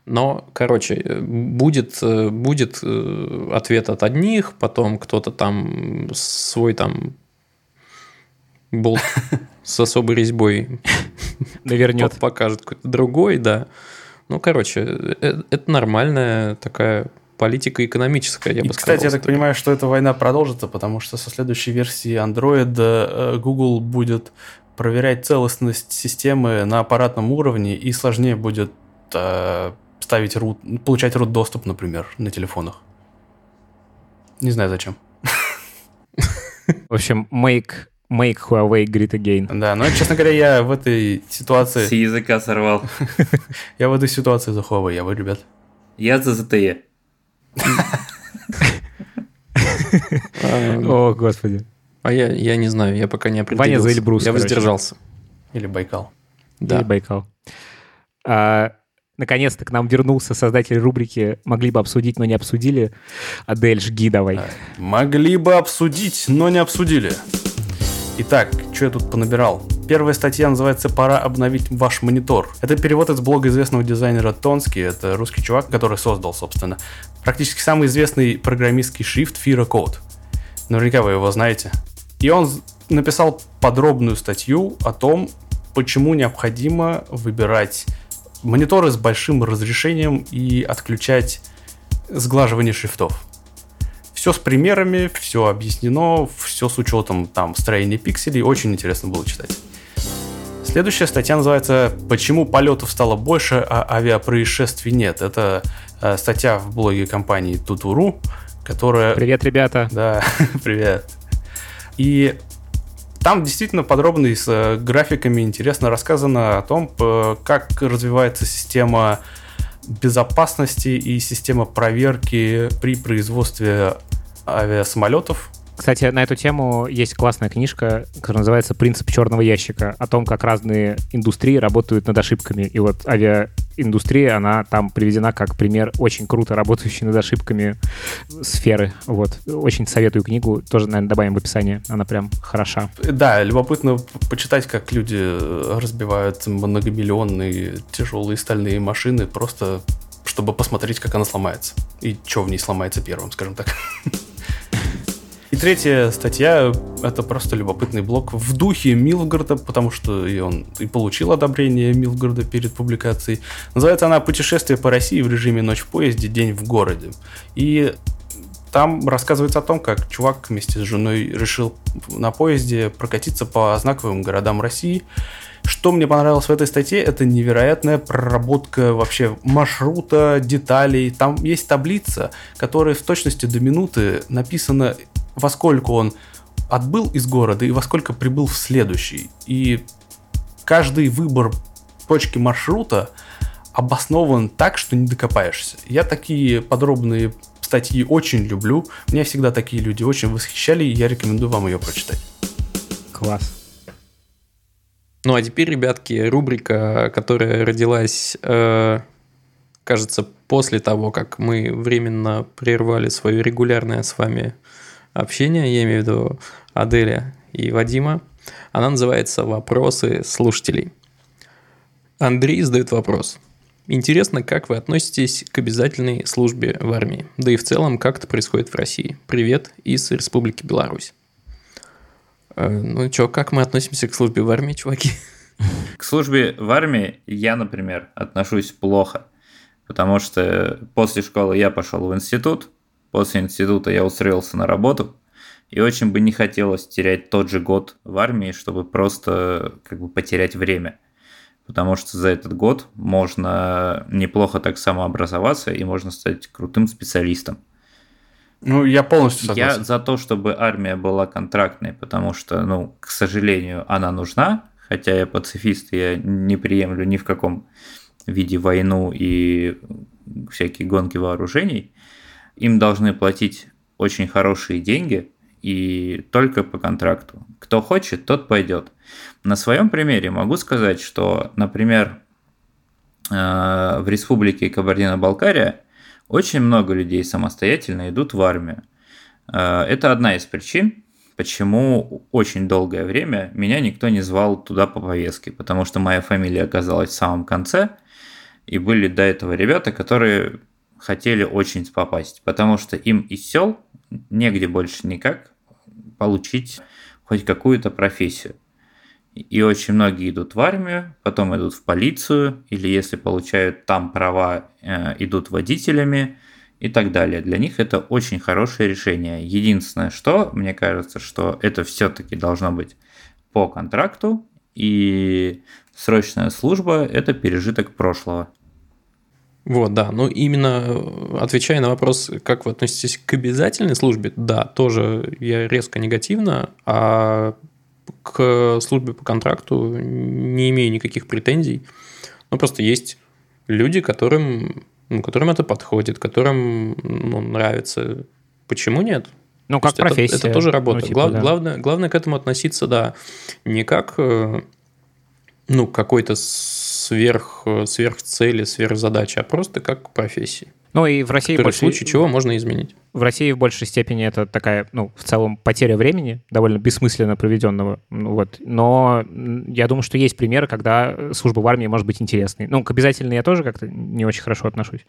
Но, короче, будет, будет ответ от одних, потом кто-то там свой там болт с особой резьбой навернет. покажет какой-то другой, да. Ну, короче, это нормальная такая политика экономическая, я и, бы сказал. Кстати, я так понимаю, что эта война продолжится, потому что со следующей версии Android э, Google будет проверять целостность системы на аппаратном уровне и сложнее будет э, ставить root, получать root доступ, например, на телефонах. Не знаю зачем. В общем, make Make Huawei great again. Да, но, честно говоря, я в этой ситуации... С языка сорвал. я в этой ситуации за Huawei, я вы, ребят. Я за ZTE. О, господи. А я, я не знаю, я пока не определился. Ваня за Эльбрус, Я короче. воздержался. Или Байкал. Да. Или Байкал. А, наконец-то к нам вернулся создатель рубрики «Могли бы обсудить, но не обсудили». Адель, жги давай. Могли бы обсудить, но не обсудили. Итак, что я тут понабирал? Первая статья называется «Пора обновить ваш монитор». Это перевод из блога известного дизайнера Тонски. Это русский чувак, который создал, собственно, практически самый известный программистский шрифт Fira Code. Наверняка вы его знаете. И он написал подробную статью о том, почему необходимо выбирать мониторы с большим разрешением и отключать сглаживание шрифтов. Все с примерами, все объяснено, все с учетом там строения пикселей. Очень интересно было читать. Следующая статья называется «Почему полетов стало больше, а авиапроисшествий нет?». Это э, статья в блоге компании Тутуру, которая... Привет, ребята. Да, привет. И там действительно подробно и с э, графиками интересно рассказано о том, как развивается система безопасности и система проверки при производстве авиасамолетов. Кстати, на эту тему есть классная книжка, которая называется «Принцип черного ящика», о том, как разные индустрии работают над ошибками. И вот авиаиндустрия, она там приведена как пример очень круто работающей над ошибками сферы. Вот. Очень советую книгу, тоже, наверное, добавим в описание. Она прям хороша. Да, любопытно почитать, как люди разбивают многомиллионные тяжелые стальные машины, просто чтобы посмотреть, как она сломается. И что в ней сломается первым, скажем так. И третья статья — это просто любопытный блок в духе Милгорода, потому что и он и получил одобрение Милгорода перед публикацией. Называется она «Путешествие по России в режиме ночь в поезде, день в городе». И там рассказывается о том, как чувак вместе с женой решил на поезде прокатиться по знаковым городам России. Что мне понравилось в этой статье, это невероятная проработка вообще маршрута, деталей. Там есть таблица, которая в точности до минуты написана, во сколько он отбыл из города и во сколько прибыл в следующий. И каждый выбор точки маршрута обоснован так, что не докопаешься. Я такие подробные статьи очень люблю. Меня всегда такие люди очень восхищали, и я рекомендую вам ее прочитать. Класс. Ну а теперь, ребятки, рубрика, которая родилась, э, кажется, после того, как мы временно прервали свое регулярное с вами общение, я имею в виду Аделя и Вадима. Она называется «Вопросы слушателей». Андрей задает вопрос. Интересно, как вы относитесь к обязательной службе в армии? Да и в целом, как это происходит в России? Привет из Республики Беларусь. Э, Ну что, как мы относимся к службе в армии, чуваки? К службе в армии я, например, отношусь плохо, потому что после школы я пошел в институт, после института я устроился на работу, и очень бы не хотелось терять тот же год в армии, чтобы просто как бы потерять время. Потому что за этот год можно неплохо так самообразоваться и можно стать крутым специалистом. Ну, я полностью согласен. Я за то, чтобы армия была контрактной, потому что, ну, к сожалению, она нужна, хотя я пацифист, я не приемлю ни в каком виде войну и всякие гонки вооружений. Им должны платить очень хорошие деньги и только по контракту. Кто хочет, тот пойдет. На своем примере могу сказать, что, например, э, в республике Кабардино-Балкария очень много людей самостоятельно идут в армию. Э, Это одна из причин, почему очень долгое время меня никто не звал туда по повестке, потому что моя фамилия оказалась в самом конце, И были до этого ребята, которые хотели очень попасть, потому что им из сел негде больше никак получить хоть какую-то профессию. И очень многие идут в армию, потом идут в полицию, или если получают там права, э, идут водителями и так далее. Для них это очень хорошее решение. Единственное, что мне кажется, что это все-таки должно быть по контракту, и срочная служба – это пережиток прошлого. Вот, да. Ну, именно э, отвечая на вопрос, как вы относитесь к обязательной службе, да, тоже я резко негативно, а к службе по контракту не имею никаких претензий. Ну, просто есть люди, которым, ну, которым это подходит, которым ну, нравится. Почему нет? Ну, как То профессия. Это, это тоже работа. Ну, типа, Глав, да. главное, главное к этому относиться, да, не как э, ну, какой-то сверх, сверхцели, сверхзадачи, а просто как профессии. Ну и в России больше... в случае чего можно изменить. В России в большей степени это такая, ну, в целом потеря времени, довольно бессмысленно проведенного. Ну, вот. Но я думаю, что есть примеры, когда служба в армии может быть интересной. Ну, к обязательной я тоже как-то не очень хорошо отношусь.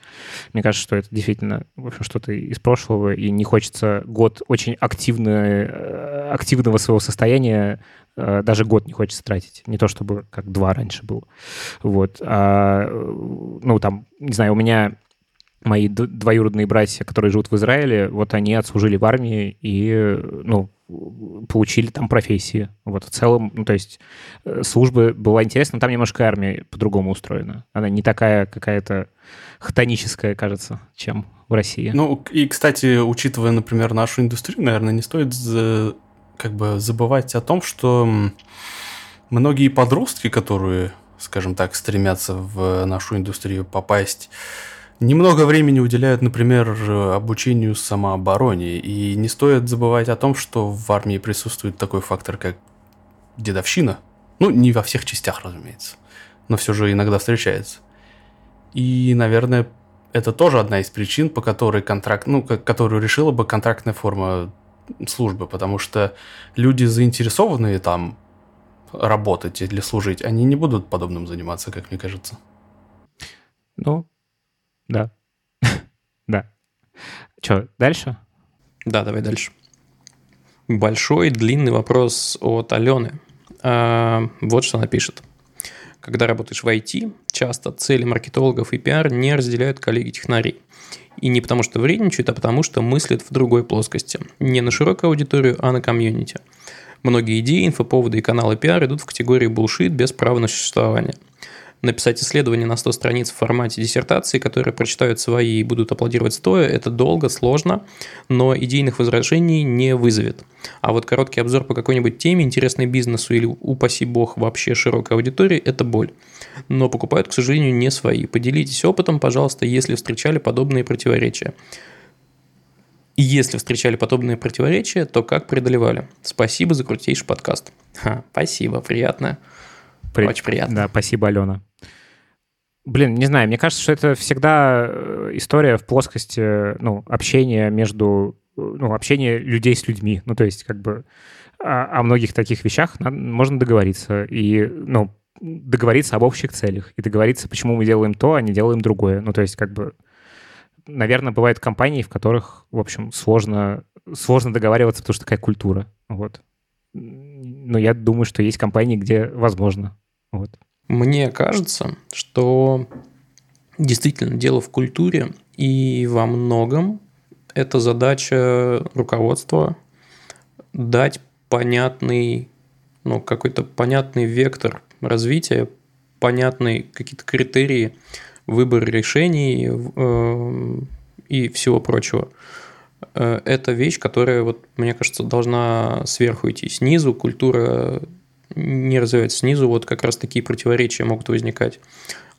Мне кажется, что это действительно в общем, что-то из прошлого, и не хочется год очень активно, э, активного своего состояния э, даже год не хочется тратить. Не то чтобы как два раньше было. Вот. А, ну, там, не знаю, у меня мои двоюродные братья, которые живут в Израиле, вот они отслужили в армии и, ну, получили там профессии. Вот в целом, ну, то есть э, служба была интересна, там немножко армия по-другому устроена. Она не такая какая-то хтоническая, кажется, чем в России. Ну, и, кстати, учитывая, например, нашу индустрию, наверное, не стоит как бы забывать о том, что многие подростки, которые, скажем так, стремятся в нашу индустрию попасть, немного времени уделяют, например, обучению самообороне. И не стоит забывать о том, что в армии присутствует такой фактор, как дедовщина. Ну, не во всех частях, разумеется, но все же иногда встречается. И, наверное, это тоже одна из причин, по которой контракт, ну, которую решила бы контрактная форма службы, потому что люди, заинтересованные там работать или служить, они не будут подобным заниматься, как мне кажется. Ну, да. да. Что, дальше? Да, давай дальше. Большой длинный вопрос от Алены. А, вот что она пишет. Когда работаешь в IT, часто цели маркетологов и пиар не разделяют коллеги-технари. И не потому что вредничают, а потому что мыслят в другой плоскости. Не на широкую аудиторию, а на комьюнити. Многие идеи, инфоповоды и каналы пиар идут в категории булшит без права на существование – написать исследование на 100 страниц в формате диссертации, которые прочитают свои и будут аплодировать стоя, это долго, сложно, но идейных возражений не вызовет. А вот короткий обзор по какой-нибудь теме, интересной бизнесу или, упаси бог, вообще широкой аудитории – это боль. Но покупают, к сожалению, не свои. Поделитесь опытом, пожалуйста, если встречали подобные противоречия. И если встречали подобные противоречия, то как преодолевали? Спасибо за крутейший подкаст. Ха, спасибо, приятно. При... Очень приятно. Да, спасибо, Алена. Блин, не знаю, мне кажется, что это всегда э, история в плоскости, ну, общения между, ну, общения людей с людьми. Ну, то есть, как бы о, о многих таких вещах надо, можно договориться. И, ну, договориться об общих целях. И договориться, почему мы делаем то, а не делаем другое. Ну, то есть, как бы, наверное, бывают компании, в которых, в общем, сложно, сложно договариваться, потому что такая культура. Вот. Но я думаю, что есть компании, где возможно. Вот. Мне кажется, что действительно дело в культуре, и во многом это задача руководства дать понятный, ну, какой-то понятный вектор развития, понятные какие-то критерии выбора решений э, и всего прочего. Э, это вещь, которая, вот, мне кажется, должна сверху идти. Снизу культура не развивается снизу, вот как раз такие противоречия могут возникать.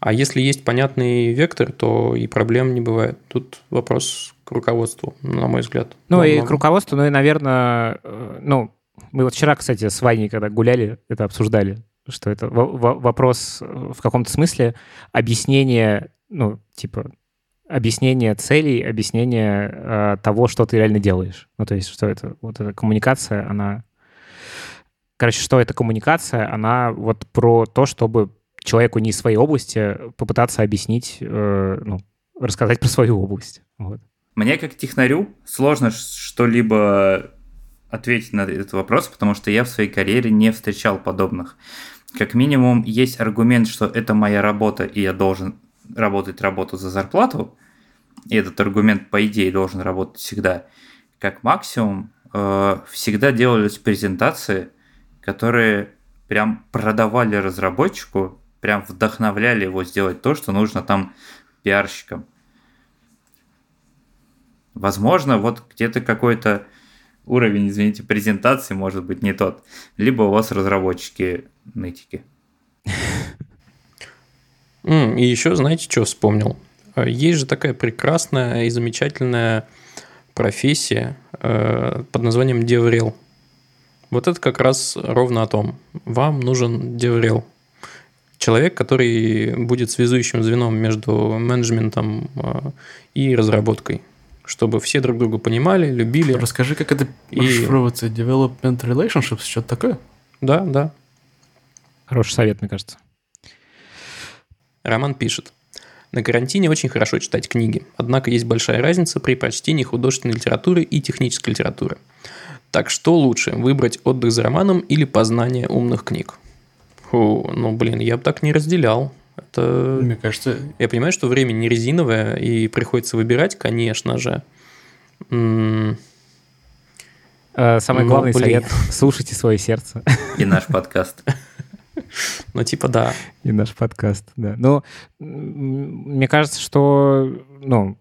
А если есть понятный вектор, то и проблем не бывает. Тут вопрос к руководству, на мой взгляд. Ну и к руководству, ну и, наверное, э, ну, мы вот вчера, кстати, с Ваней, когда гуляли, это обсуждали, что это вопрос в каком-то смысле объяснения, ну, типа, объяснение целей, объяснение э, того, что ты реально делаешь. Ну, то есть, что это, вот эта коммуникация, она Короче, что эта коммуникация, она вот про то, чтобы человеку не из своей области попытаться объяснить, э, ну, рассказать про свою область. Вот. Мне как технарю сложно что-либо ответить на этот вопрос, потому что я в своей карьере не встречал подобных. Как минимум есть аргумент, что это моя работа, и я должен работать работу за зарплату. И этот аргумент, по идее, должен работать всегда. Как максимум, э, всегда делались презентации, которые прям продавали разработчику, прям вдохновляли его сделать то, что нужно там пиарщикам. Возможно, вот где-то какой-то уровень, извините, презентации может быть не тот. Либо у вас разработчики нытики. И еще, знаете, что вспомнил? Есть же такая прекрасная и замечательная профессия э, под названием DevRel. Вот это как раз ровно о том. Вам нужен DevRel. Человек, который будет связующим звеном между менеджментом э, и разработкой чтобы все друг друга понимали, любили. Расскажи, как это и... расшифровывается? Development Relationships, что-то такое? Да, да. Хороший совет, мне кажется. Роман пишет. На карантине очень хорошо читать книги, однако есть большая разница при прочтении художественной литературы и технической литературы. Так что лучше, выбрать отдых за романом или познание умных книг? Фу, ну, блин, я бы так не разделял. Это... Мне кажется... Я понимаю, что время не резиновое, и приходится выбирать, конечно же. М- э, Самый главный блин. совет – слушайте свое сердце. И наш подкаст. Ну, типа, да. И наш подкаст, да. Но мне кажется, что, ну,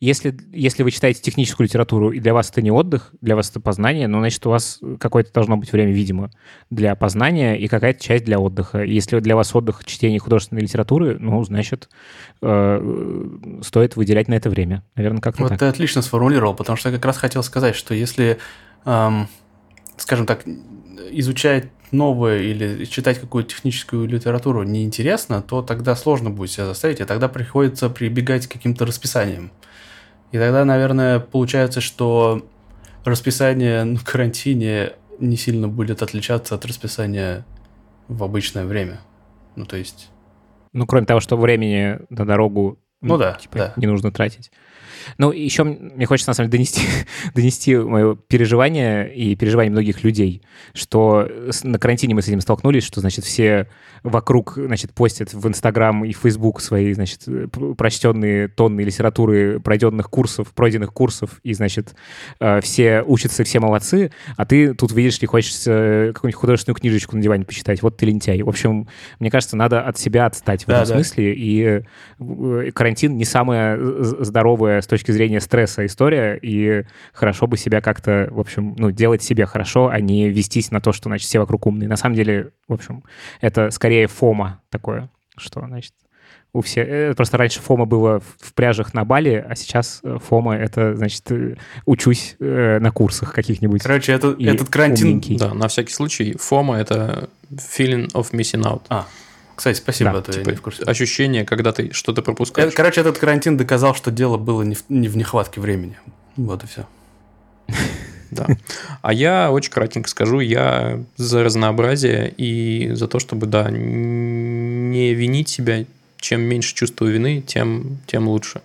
если, если вы читаете техническую литературу, и для вас это не отдых, для вас это познание, ну, значит, у вас какое-то должно быть время, видимо, для познания и какая-то часть для отдыха. Если для вас отдых чтение художественной литературы, ну, значит, э, стоит выделять на это время. Наверное, как-то вот так. ты отлично сформулировал, потому что я как раз хотел сказать, что если, эм, скажем так, изучать новое или читать какую-то техническую литературу неинтересно, то тогда сложно будет себя заставить, и тогда приходится прибегать к каким-то расписаниям. И тогда, наверное, получается, что расписание на карантине не сильно будет отличаться от расписания в обычное время. Ну, то есть... Ну, кроме того, что времени на дорогу ну, ну да, типа, да. не нужно тратить. Ну, еще мне хочется, на самом деле, донести, донести мое переживание и переживание многих людей, что на карантине мы с этим столкнулись, что, значит, все вокруг, значит, постят в Инстаграм и Фейсбук свои, значит, прочтенные тонны литературы пройденных курсов, пройденных курсов, и, значит, э, все учатся, все молодцы, а ты тут, видишь ли, хочешь какую-нибудь художественную книжечку на диване почитать, вот ты лентяй. В общем, мне кажется, надо от себя отстать в да, этом да. смысле, и э, карантин не самая здоровая с точки зрения стресса история, и хорошо бы себя как-то, в общем, ну, делать себе хорошо, а не вестись на то, что, значит, все вокруг умные. На самом деле, в общем, это скорее фома такое, что, значит, у всех... Э, просто раньше фома было в пряжах на Бали, а сейчас э, фома — это, значит, э, учусь на курсах каких-нибудь. Короче, это, этот карантин... Умненький. Да, на всякий случай, фома — это feeling of missing out. А, кстати, спасибо, да, а типа, я в курсе. Ощущение, когда ты что-то пропускаешь. Короче, этот карантин доказал, что дело было не в, не в нехватке времени. Вот и все. Да. А я очень кратенько скажу, я за разнообразие и за то, чтобы, да, не винить себя. Чем меньше чувства вины, тем, тем лучше.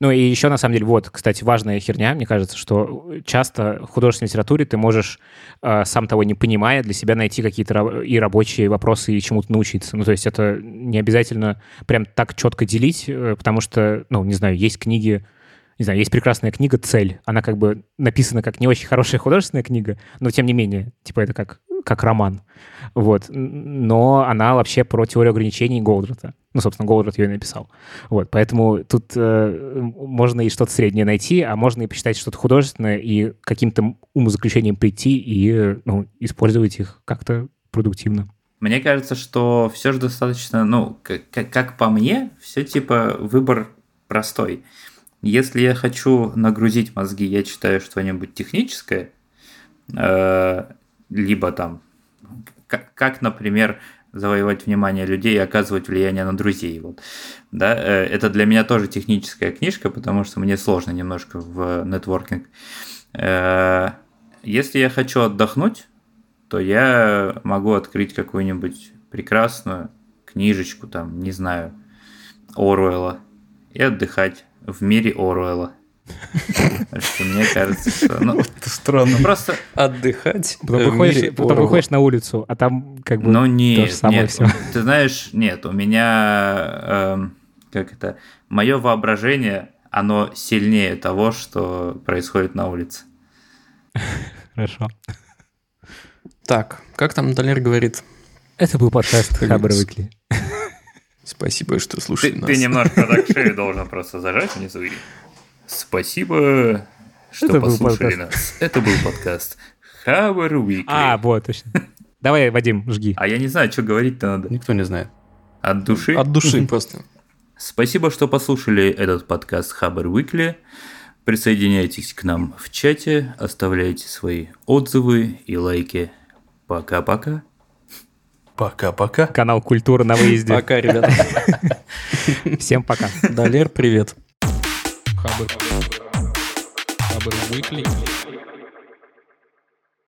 Ну и еще, на самом деле, вот, кстати, важная херня, мне кажется, что часто в художественной литературе ты можешь, э, сам того не понимая, для себя найти какие-то и рабочие вопросы, и чему-то научиться. Ну, то есть это не обязательно прям так четко делить, э, потому что, ну, не знаю, есть книги, не знаю, есть прекрасная книга «Цель». Она как бы написана как не очень хорошая художественная книга, но тем не менее, типа это как, как роман. Вот. Но она вообще про теорию ограничений Голдрата. Ну, собственно, Голдрат ее и написал. Вот. Поэтому тут э, можно и что-то среднее найти, а можно и посчитать что-то художественное и каким-то умозаключением прийти и ну, использовать их как-то продуктивно. Мне кажется, что все же достаточно, ну, как, как по мне, все типа выбор простой. Если я хочу нагрузить мозги, я читаю что-нибудь техническое, э, либо там, как, как, например, завоевать внимание людей и оказывать влияние на друзей. Вот. Да, э, это для меня тоже техническая книжка, потому что мне сложно немножко в нетворкинг. Э, если я хочу отдохнуть, то я могу открыть какую-нибудь прекрасную книжечку, там, не знаю, Оруэлла и отдыхать в мире Оруэлла. Мне кажется, что... Ну, Это странно. просто... Отдыхать Потом, в выходишь, потом выходишь на улицу, а там как бы Ну то нет, же самое нет. все. Ты знаешь, нет, у меня, эм, как это, мое воображение, оно сильнее того, что происходит на улице. Хорошо. Так, как там Далер говорит? Это был подкаст Хабр. Выкли. Спасибо, что Ты, слушали нас. ты немножко так шею должен просто зажать внизу и... Спасибо, что Это послушали нас. Это был подкаст Хабар Weekly. А, вот, точно. Давай, Вадим, жги. А я не знаю, что говорить-то надо. Никто не знает. От души. От души просто. Спасибо, что послушали этот подкаст Хабар Weekly. Присоединяйтесь к нам в чате, оставляйте свои отзывы и лайки. Пока-пока. Пока-пока. Канал Культура на выезде. Пока, ребята. Всем пока. Далер, привет. Хабр. Хабр Weekly.